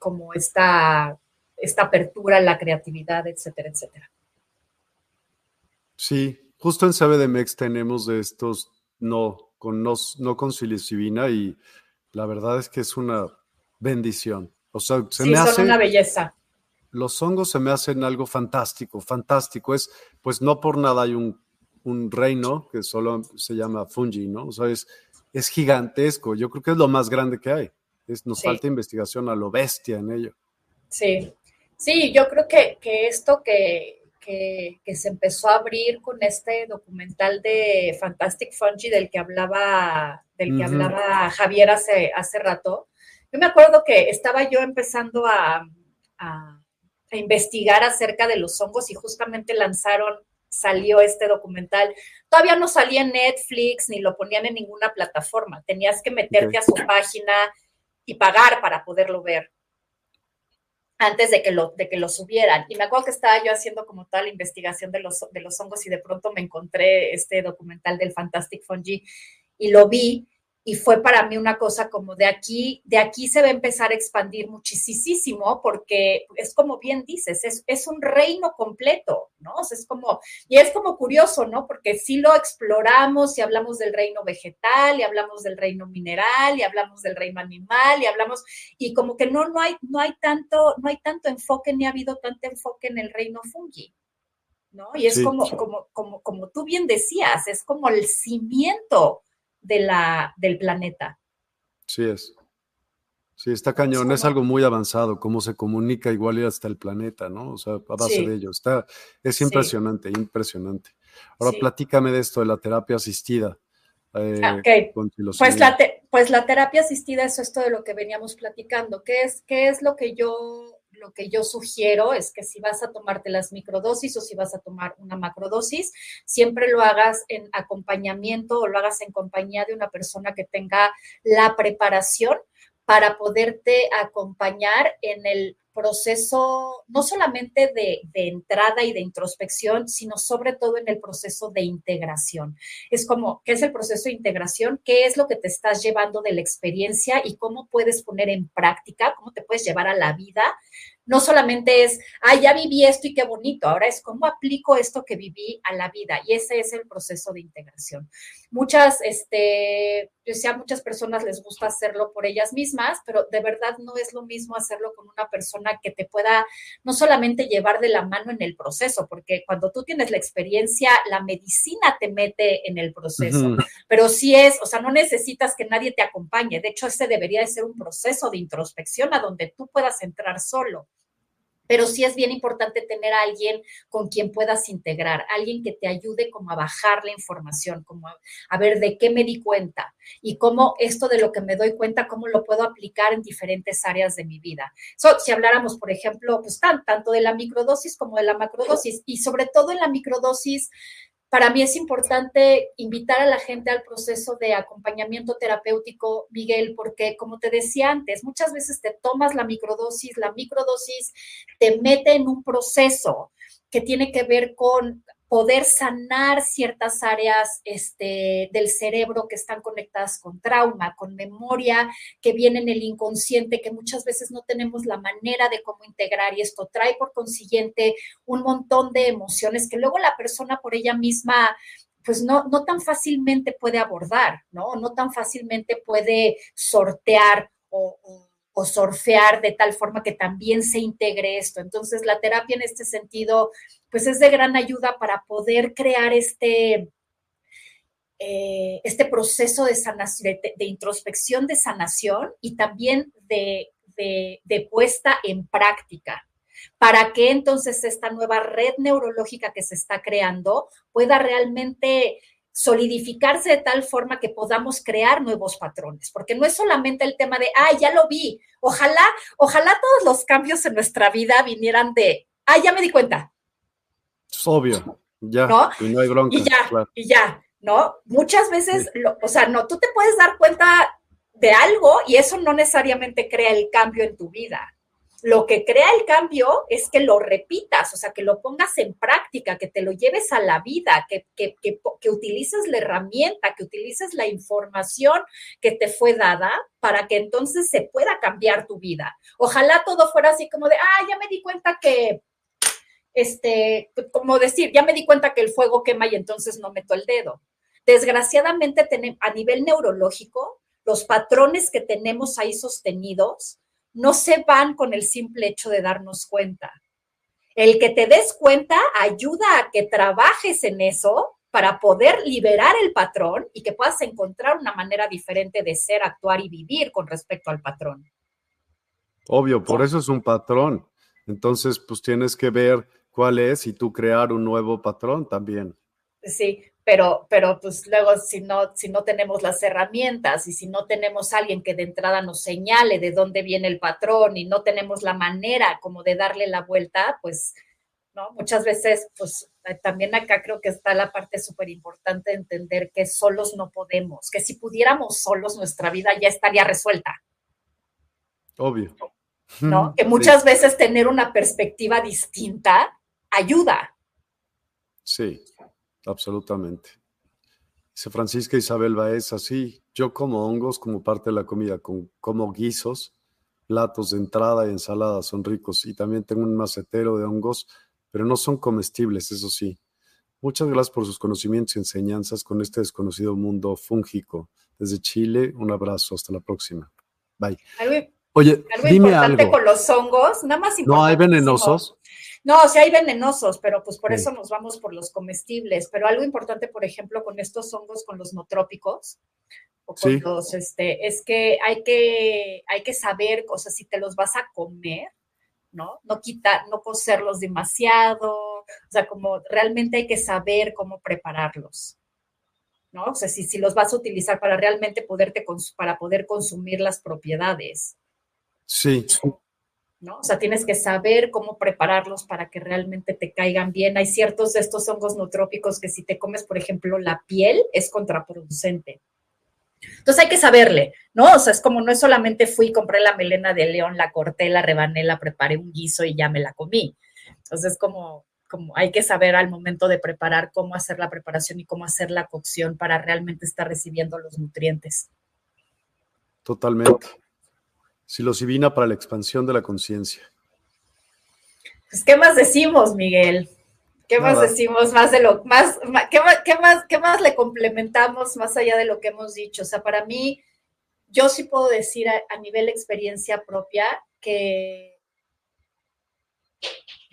como esta, esta apertura a la creatividad, etcétera, etcétera. Sí, justo en CBDMEX tenemos de estos no con, no, no con psilocibina y la verdad es que es una bendición. O sea, se me hace una belleza los hongos se me hacen algo fantástico, fantástico. Es, pues no por nada hay un, reino que solo se llama fungi, ¿no? O sea, es, gigantesco. Yo creo que es lo más grande que hay. Es, nos falta investigación a lo bestia en ello. Sí, sí, yo creo que, esto que, se empezó a abrir con este documental de Fantastic Fungi del que hablaba, del que hablaba Javier hace, hace rato. Yo me acuerdo que estaba yo empezando a investigar acerca de los hongos y justamente lanzaron, salió este documental. Todavía no salía en Netflix ni lo ponían en ninguna plataforma. Tenías que meterte a su página y pagar para poderlo ver antes de que lo, de que lo subieran. Y me acuerdo que estaba yo haciendo como tal investigación de los, de los hongos y de pronto me encontré este documental del Fantastic Fungi y lo vi y fue para mí una cosa como de aquí, de aquí se va a empezar a expandir muchísimo porque es como bien dices, es, es un reino completo, ¿no? es como, y es como curioso, ¿no? Porque si lo exploramos y hablamos del reino vegetal y hablamos del reino mineral y hablamos del reino animal y hablamos, y como que no, no hay, no hay tanto, no hay tanto enfoque ni ha habido tanto enfoque en el reino fungi. ¿No? Y es como, como, como, como tú bien decías, es como el cimiento de la, del planeta. Sí es. Sí, está cañón, es algo muy avanzado, cómo se comunica igual y hasta el planeta, ¿no? O sea, a base de ello. Está, es impresionante, impresionante. Ahora platícame de esto de la terapia asistida. Eh, pues, la pues la terapia asistida es esto de lo que veníamos platicando. ¿Qué es, qué es lo que yo lo que yo sugiero es que si vas a tomarte las microdosis o si vas a tomar una macrodosis, siempre lo hagas en acompañamiento o lo hagas en compañía de una persona que tenga la preparación para poderte acompañar en el proceso no solamente de, entrada y de introspección, sino sobre todo en el proceso de integración. Es como, ¿qué es el proceso de integración? ¿Qué es lo que te estás llevando de la experiencia y cómo puedes poner en práctica, cómo te puedes llevar a la vida no solamente es, ah, ya viví esto y qué bonito, ahora es cómo aplico esto que viví a la vida y ese es el proceso de integración. Muchas, este, yo decía, a muchas personas les gusta hacerlo por ellas mismas, pero de verdad no es lo mismo hacerlo con una persona que te pueda no solamente llevar de la mano en el proceso, porque cuando tú tienes la experiencia, la medicina te mete en el proceso, pero sí es, o sea, no necesitas que nadie te acompañe, de hecho, ese debería de ser un proceso de introspección a donde tú puedas entrar solo pero sí es bien importante tener a alguien con quien puedas integrar, alguien que te ayude como a bajar la información, como a, ver de qué me di cuenta y cómo esto de lo que me doy cuenta, cómo lo puedo aplicar en diferentes áreas de mi vida. si habláramos, por ejemplo, pues tanto de la microdosis como de la macrodosis y sobre todo en la microdosis, para mí es importante invitar a la gente al proceso de acompañamiento terapéutico, Miguel, porque como te decía antes, muchas veces te tomas la microdosis, la microdosis te mete en un proceso que tiene que ver con poder sanar ciertas áreas este, del cerebro que están conectadas con trauma, con memoria, que viene en el inconsciente, que muchas veces no tenemos la manera de cómo integrar y esto trae por consiguiente un montón de emociones que luego la persona por ella misma pues no, no tan fácilmente puede abordar, ¿no? No tan fácilmente puede sortear o, o o surfear de tal forma que también se integre esto. Entonces, la terapia en este sentido, pues es de gran ayuda para poder crear este, eh, este proceso de, sanación, de, introspección, de sanación y también de, de puesta en práctica para que entonces esta nueva red neurológica que se está creando pueda realmente solidificarse de tal forma que podamos crear nuevos patrones, porque no es solamente el tema de, ah, ya lo vi, ojalá, ojalá todos los cambios en nuestra vida vinieran de, ah, ya me di cuenta. Es obvio, ya, ¿no? y no hay bronca. Y ya, y ya, ¿no? Muchas veces, o sea, no, tú te puedes dar cuenta de algo y eso no necesariamente crea el cambio en tu vida. Lo que crea el cambio es que lo repitas, o sea, que lo pongas en práctica, que te lo lleves a la vida, que, que, que, utilices la herramienta, que utilices la información que te fue dada para que entonces se pueda cambiar tu vida. Ojalá todo fuera así como de, ah, ya me di cuenta que, este, como decir, ya me di cuenta que el fuego quema y entonces no meto el dedo. Desgraciadamente, a nivel neurológico, los patrones que tenemos ahí sostenidos no se van con el simple hecho de darnos cuenta. El que te des cuenta ayuda a que trabajes en eso para poder liberar el patrón y que puedas encontrar una manera diferente de ser, actuar y vivir con respecto al patrón. Obvio, por eso es un patrón. Entonces, pues tienes que ver cuál es y tú crear un nuevo patrón también. Sí, pero, pero pues luego si no, si no tenemos las herramientas y si no tenemos alguien que de entrada nos señale de dónde viene el patrón y no tenemos la manera como de darle la vuelta, pues, ¿no? Muchas veces, pues eh, también acá creo que está la parte súper importante de entender que solos no podemos, que si pudiéramos solos nuestra vida ya estaría resuelta. Obvio. ¿No? Que muchas veces tener una perspectiva distinta ayuda. Sí absolutamente. Dice Francisca Isabel Baez, así, yo como hongos como parte de la comida, como guisos, platos de entrada y ensaladas son ricos y también tengo un macetero de hongos, pero no son comestibles, eso sí. Muchas gracias por sus conocimientos y enseñanzas con este desconocido mundo fúngico. Desde Chile, un abrazo, hasta la próxima. Bye. Oye, algo dime importante con los hongos, nada más ¿No hay venenosos? No, o sea, hay venenosos, pero pues por eso nos vamos por los comestibles. Pero algo importante, por ejemplo, con estos hongos, con los no trópicos, o con los, este, es que hay que, hay que saber, o sea, si te los vas a comer, ¿no? No quitar, no cocerlos demasiado, o sea, como realmente hay que saber cómo prepararlos. ¿no? O sea, si, si los vas a utilizar para realmente poderte, para poder consumir las propiedades. Sí. ¿No? O sea, tienes que saber cómo prepararlos para que realmente te caigan bien. Hay ciertos de estos hongos trópicos que si te comes, por ejemplo, la piel, es contraproducente. Entonces hay que saberle, ¿no? O sea, es como no es solamente fui, compré la melena de león, la corté, la rebané, la preparé un guiso y ya me la comí. Entonces es como, como hay que saber al momento de preparar cómo hacer la preparación y cómo hacer la cocción para realmente estar recibiendo los nutrientes. Totalmente psilocibina para la expansión de la conciencia. Pues, ¿qué más decimos, Miguel? ¿Qué más decimos más de lo más, ¿qué más, qué más, qué más le complementamos más allá de lo que hemos dicho? O sea, para mí, yo sí puedo decir a, nivel experiencia propia que,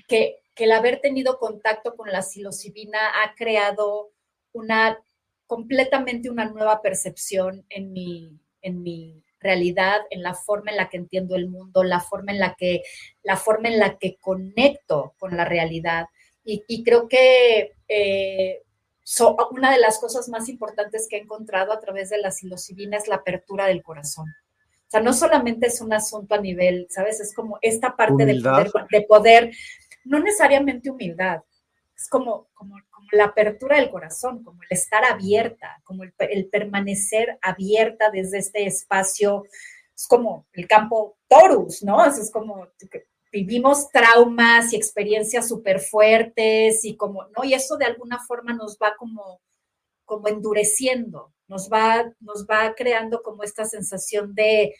que, que, el haber tenido contacto con la psilocibina ha creado una completamente una nueva percepción en mi, en mi realidad, en la forma en la que entiendo el mundo, la forma en la que, la forma en la que conecto con la realidad. Y, creo que eh, una de las cosas más importantes que he encontrado a través de la psilocibina es la apertura del corazón. O sea, no solamente es un asunto a nivel, ¿sabes? Es como esta parte de poder, de poder, no necesariamente humildad, es como, como, la apertura del corazón, como el estar abierta, como el, permanecer abierta desde este espacio, es como el campo Torus, ¿no? Es, como vivimos traumas y experiencias súper fuertes y como, ¿no? Y eso de alguna forma nos va como, como endureciendo, nos va, nos va creando como esta sensación de,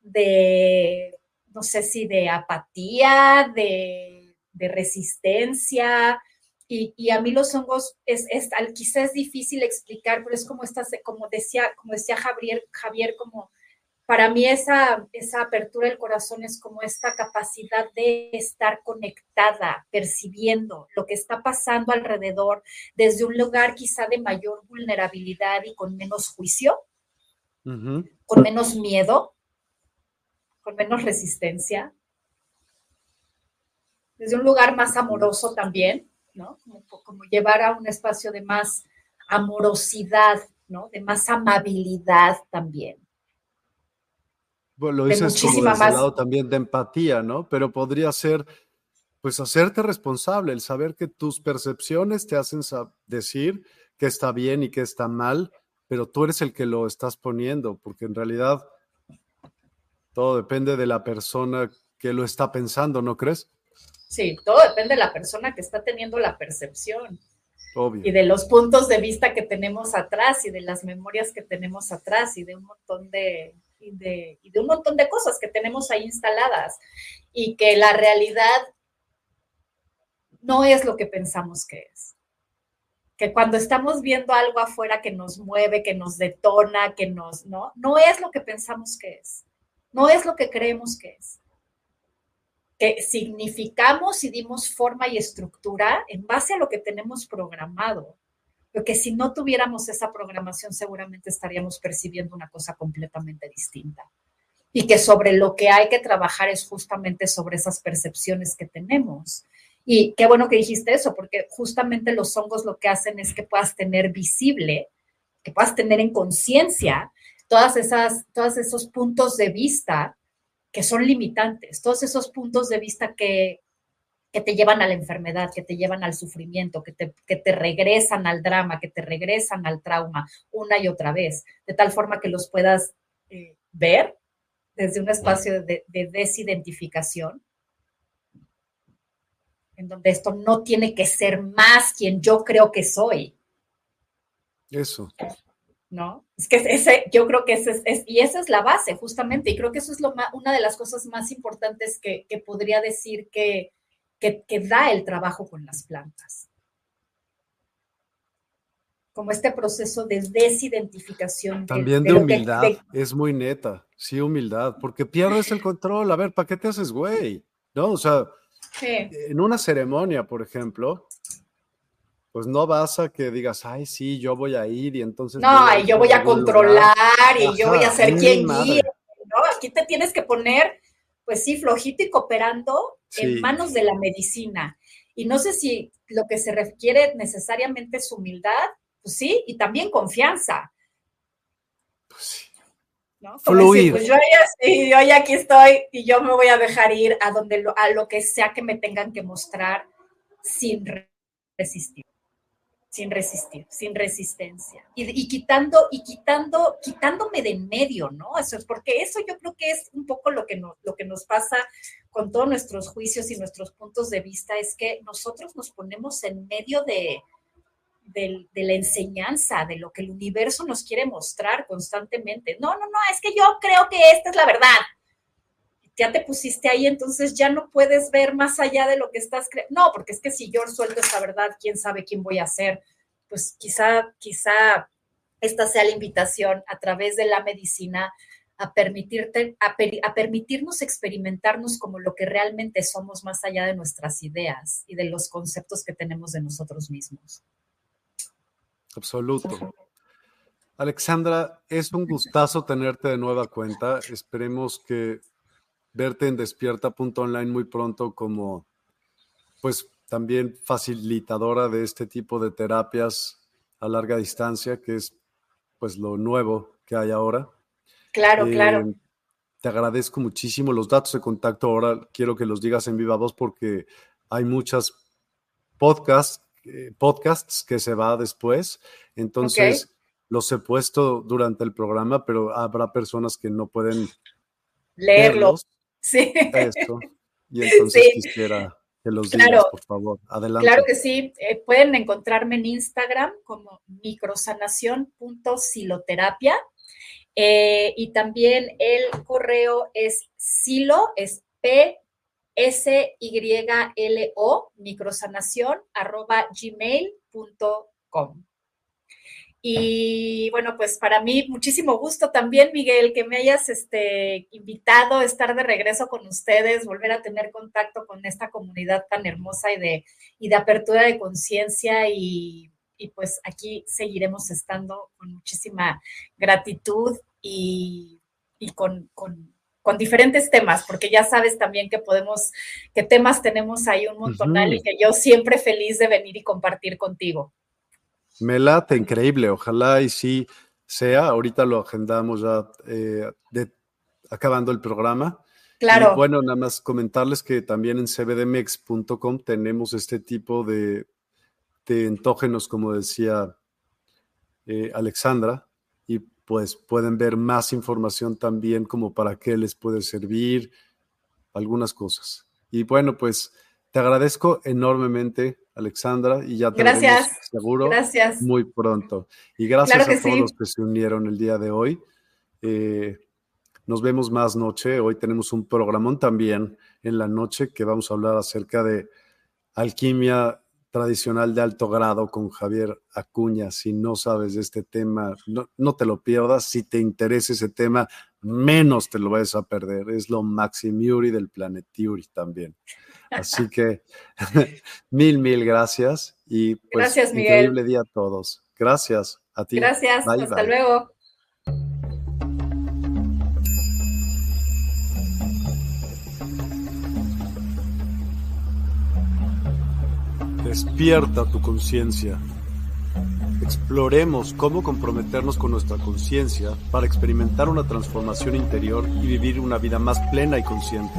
de no sé si de apatía, de, de resistencia, y, a mí los hongos es, es quizás es difícil explicar, pero es como estas, como decía, como decía Javier, Javier, como para mí esa, esa apertura del corazón es como esta capacidad de estar conectada, percibiendo lo que está pasando alrededor desde un lugar quizá de mayor vulnerabilidad y con menos juicio, con menos miedo, con menos resistencia, desde un lugar más amoroso también como, llevar a un espacio de más amorosidad, ¿no? De más amabilidad también. Bueno, lo dices como desde más... lado también de empatía, ¿no? Pero podría ser, pues, hacerte responsable, el saber que tus percepciones te hacen decir que está bien y que está mal, pero tú eres el que lo estás poniendo, porque en realidad todo depende de la persona que lo está pensando, ¿no crees? Sí, todo depende de la persona que está teniendo la percepción. Obvio. Y de los puntos de vista que tenemos atrás y de las memorias que tenemos atrás y de un montón de, y de, y de un montón de cosas que tenemos ahí instaladas. Y que la realidad no es lo que pensamos que es. Que cuando estamos viendo algo afuera que nos mueve, que nos detona, que nos, ¿no? No es lo que pensamos que es. No es lo que creemos que es que significamos y dimos forma y estructura en base a lo que tenemos programado. Porque si no tuviéramos esa programación, seguramente estaríamos percibiendo una cosa completamente distinta. Y que sobre lo que hay que trabajar es justamente sobre esas percepciones que tenemos. Y qué bueno que dijiste eso, porque justamente los hongos lo que hacen es que puedas tener visible, que puedas tener en conciencia todas esas, todos esos puntos de vista que son limitantes, todos esos puntos de vista que, te llevan a la enfermedad, que te llevan al sufrimiento, que te, te, regresan al drama, que te regresan al trauma una y otra vez, de tal forma que los puedas eh, ver desde un espacio de, desidentificación, en donde esto no tiene que ser más quien yo creo que soy. Eso. ¿No? Es que ese, yo creo que ese es, y esa es la base, justamente, y creo que eso es lo una de las cosas más importantes que, podría decir que, que, da el trabajo con las plantas. Como este proceso de desidentificación. También de, humildad, es muy neta, sí, humildad, porque pierdes el control. A ver, ¿para qué te haces güey? ¿No? O sea, en una ceremonia, por ejemplo, pues no vas a que digas, ay, sí, yo voy a ir y entonces. No, y yo voy a controlar y yo voy a ser quien guíe, ¿no? Aquí te tienes que poner, pues sí, flojito y cooperando en manos de la medicina. Y no sé si lo que se requiere necesariamente es humildad, pues sí, y también confianza. Pues sí. ¿no? Fluir. pues yo ya, yo ya aquí estoy y yo me voy a dejar ir a donde a lo que sea que me tengan que mostrar sin resistir sin resistir, sin resistencia. Y, quitando, y quitando, quitándome de en medio, ¿no? Eso es porque eso yo creo que es un poco lo que, nos, lo que nos pasa con todos nuestros juicios y nuestros puntos de vista, es que nosotros nos ponemos en medio de, de, de, la enseñanza, de lo que el universo nos quiere mostrar constantemente. No, no, no, es que yo creo que esta es la verdad. Ya te pusiste ahí, entonces ya no puedes ver más allá de lo que estás creyendo. No, porque es que si yo suelto esta verdad, quién sabe quién voy a ser pues quizá, quizá esta sea la invitación a través de la medicina a, permitirte, a, permitirnos experimentarnos como lo que realmente somos más allá de nuestras ideas y de los conceptos que tenemos de nosotros mismos. Absoluto. Alexandra, es un gustazo tenerte de nueva cuenta. Esperemos que verte en despierta.online muy pronto como pues también facilitadora de este tipo de terapias a larga distancia, que es pues lo nuevo que hay ahora. Claro, eh, claro. Te agradezco muchísimo los datos de contacto. Ahora quiero que los digas en viva voz porque hay muchas podcasts, eh, podcasts que se va después. Entonces, los he puesto durante el programa, pero habrá personas que no pueden leerlos. Sí. Esto. Y entonces quisiera los claro, por favor. Adelante. Claro que sí. Eh, pueden encontrarme en Instagram como microsanación.siloterapia. Eh, y también el correo es silo, es P S Y L O microsanación arroba gmail.com. Y bueno, pues para mí muchísimo gusto también, Miguel, que me hayas este, invitado a estar de regreso con ustedes, volver a tener contacto con esta comunidad tan hermosa y de, y de apertura de conciencia y, pues aquí seguiremos estando con muchísima gratitud y, con, diferentes temas, porque ya sabes también que podemos, que temas tenemos ahí un montonal y que yo siempre feliz de venir y compartir contigo. Me late increíble, ojalá y sí sea. Ahorita lo agendamos ya eh, acabando el programa. Claro. bueno, nada más comentarles que también en cbdmex.com tenemos este tipo de, entógenos, como decía eh, Alexandra, y pues pueden ver más información también como para qué les puede servir, algunas cosas. Y bueno, pues te agradezco enormemente Alexandra, y ya te gracias. seguro gracias. muy pronto. Y gracias a todos los que se unieron el día de hoy. Eh, nos vemos más noche. Hoy tenemos un programón también en la noche que vamos a hablar acerca de alquimia tradicional de alto grado con Javier Acuña. Si no sabes de este tema, no, no, te lo pierdas. Si te interesa ese tema, menos te lo vas a perder. Es lo Maximiuri del Planetiuri también. Así que mil, mil gracias y pues gracias, increíble día a todos. Gracias a ti. Gracias, hasta luego. Despierta tu conciencia. Exploremos cómo comprometernos con nuestra conciencia para experimentar una transformación interior y vivir una vida más plena y consciente.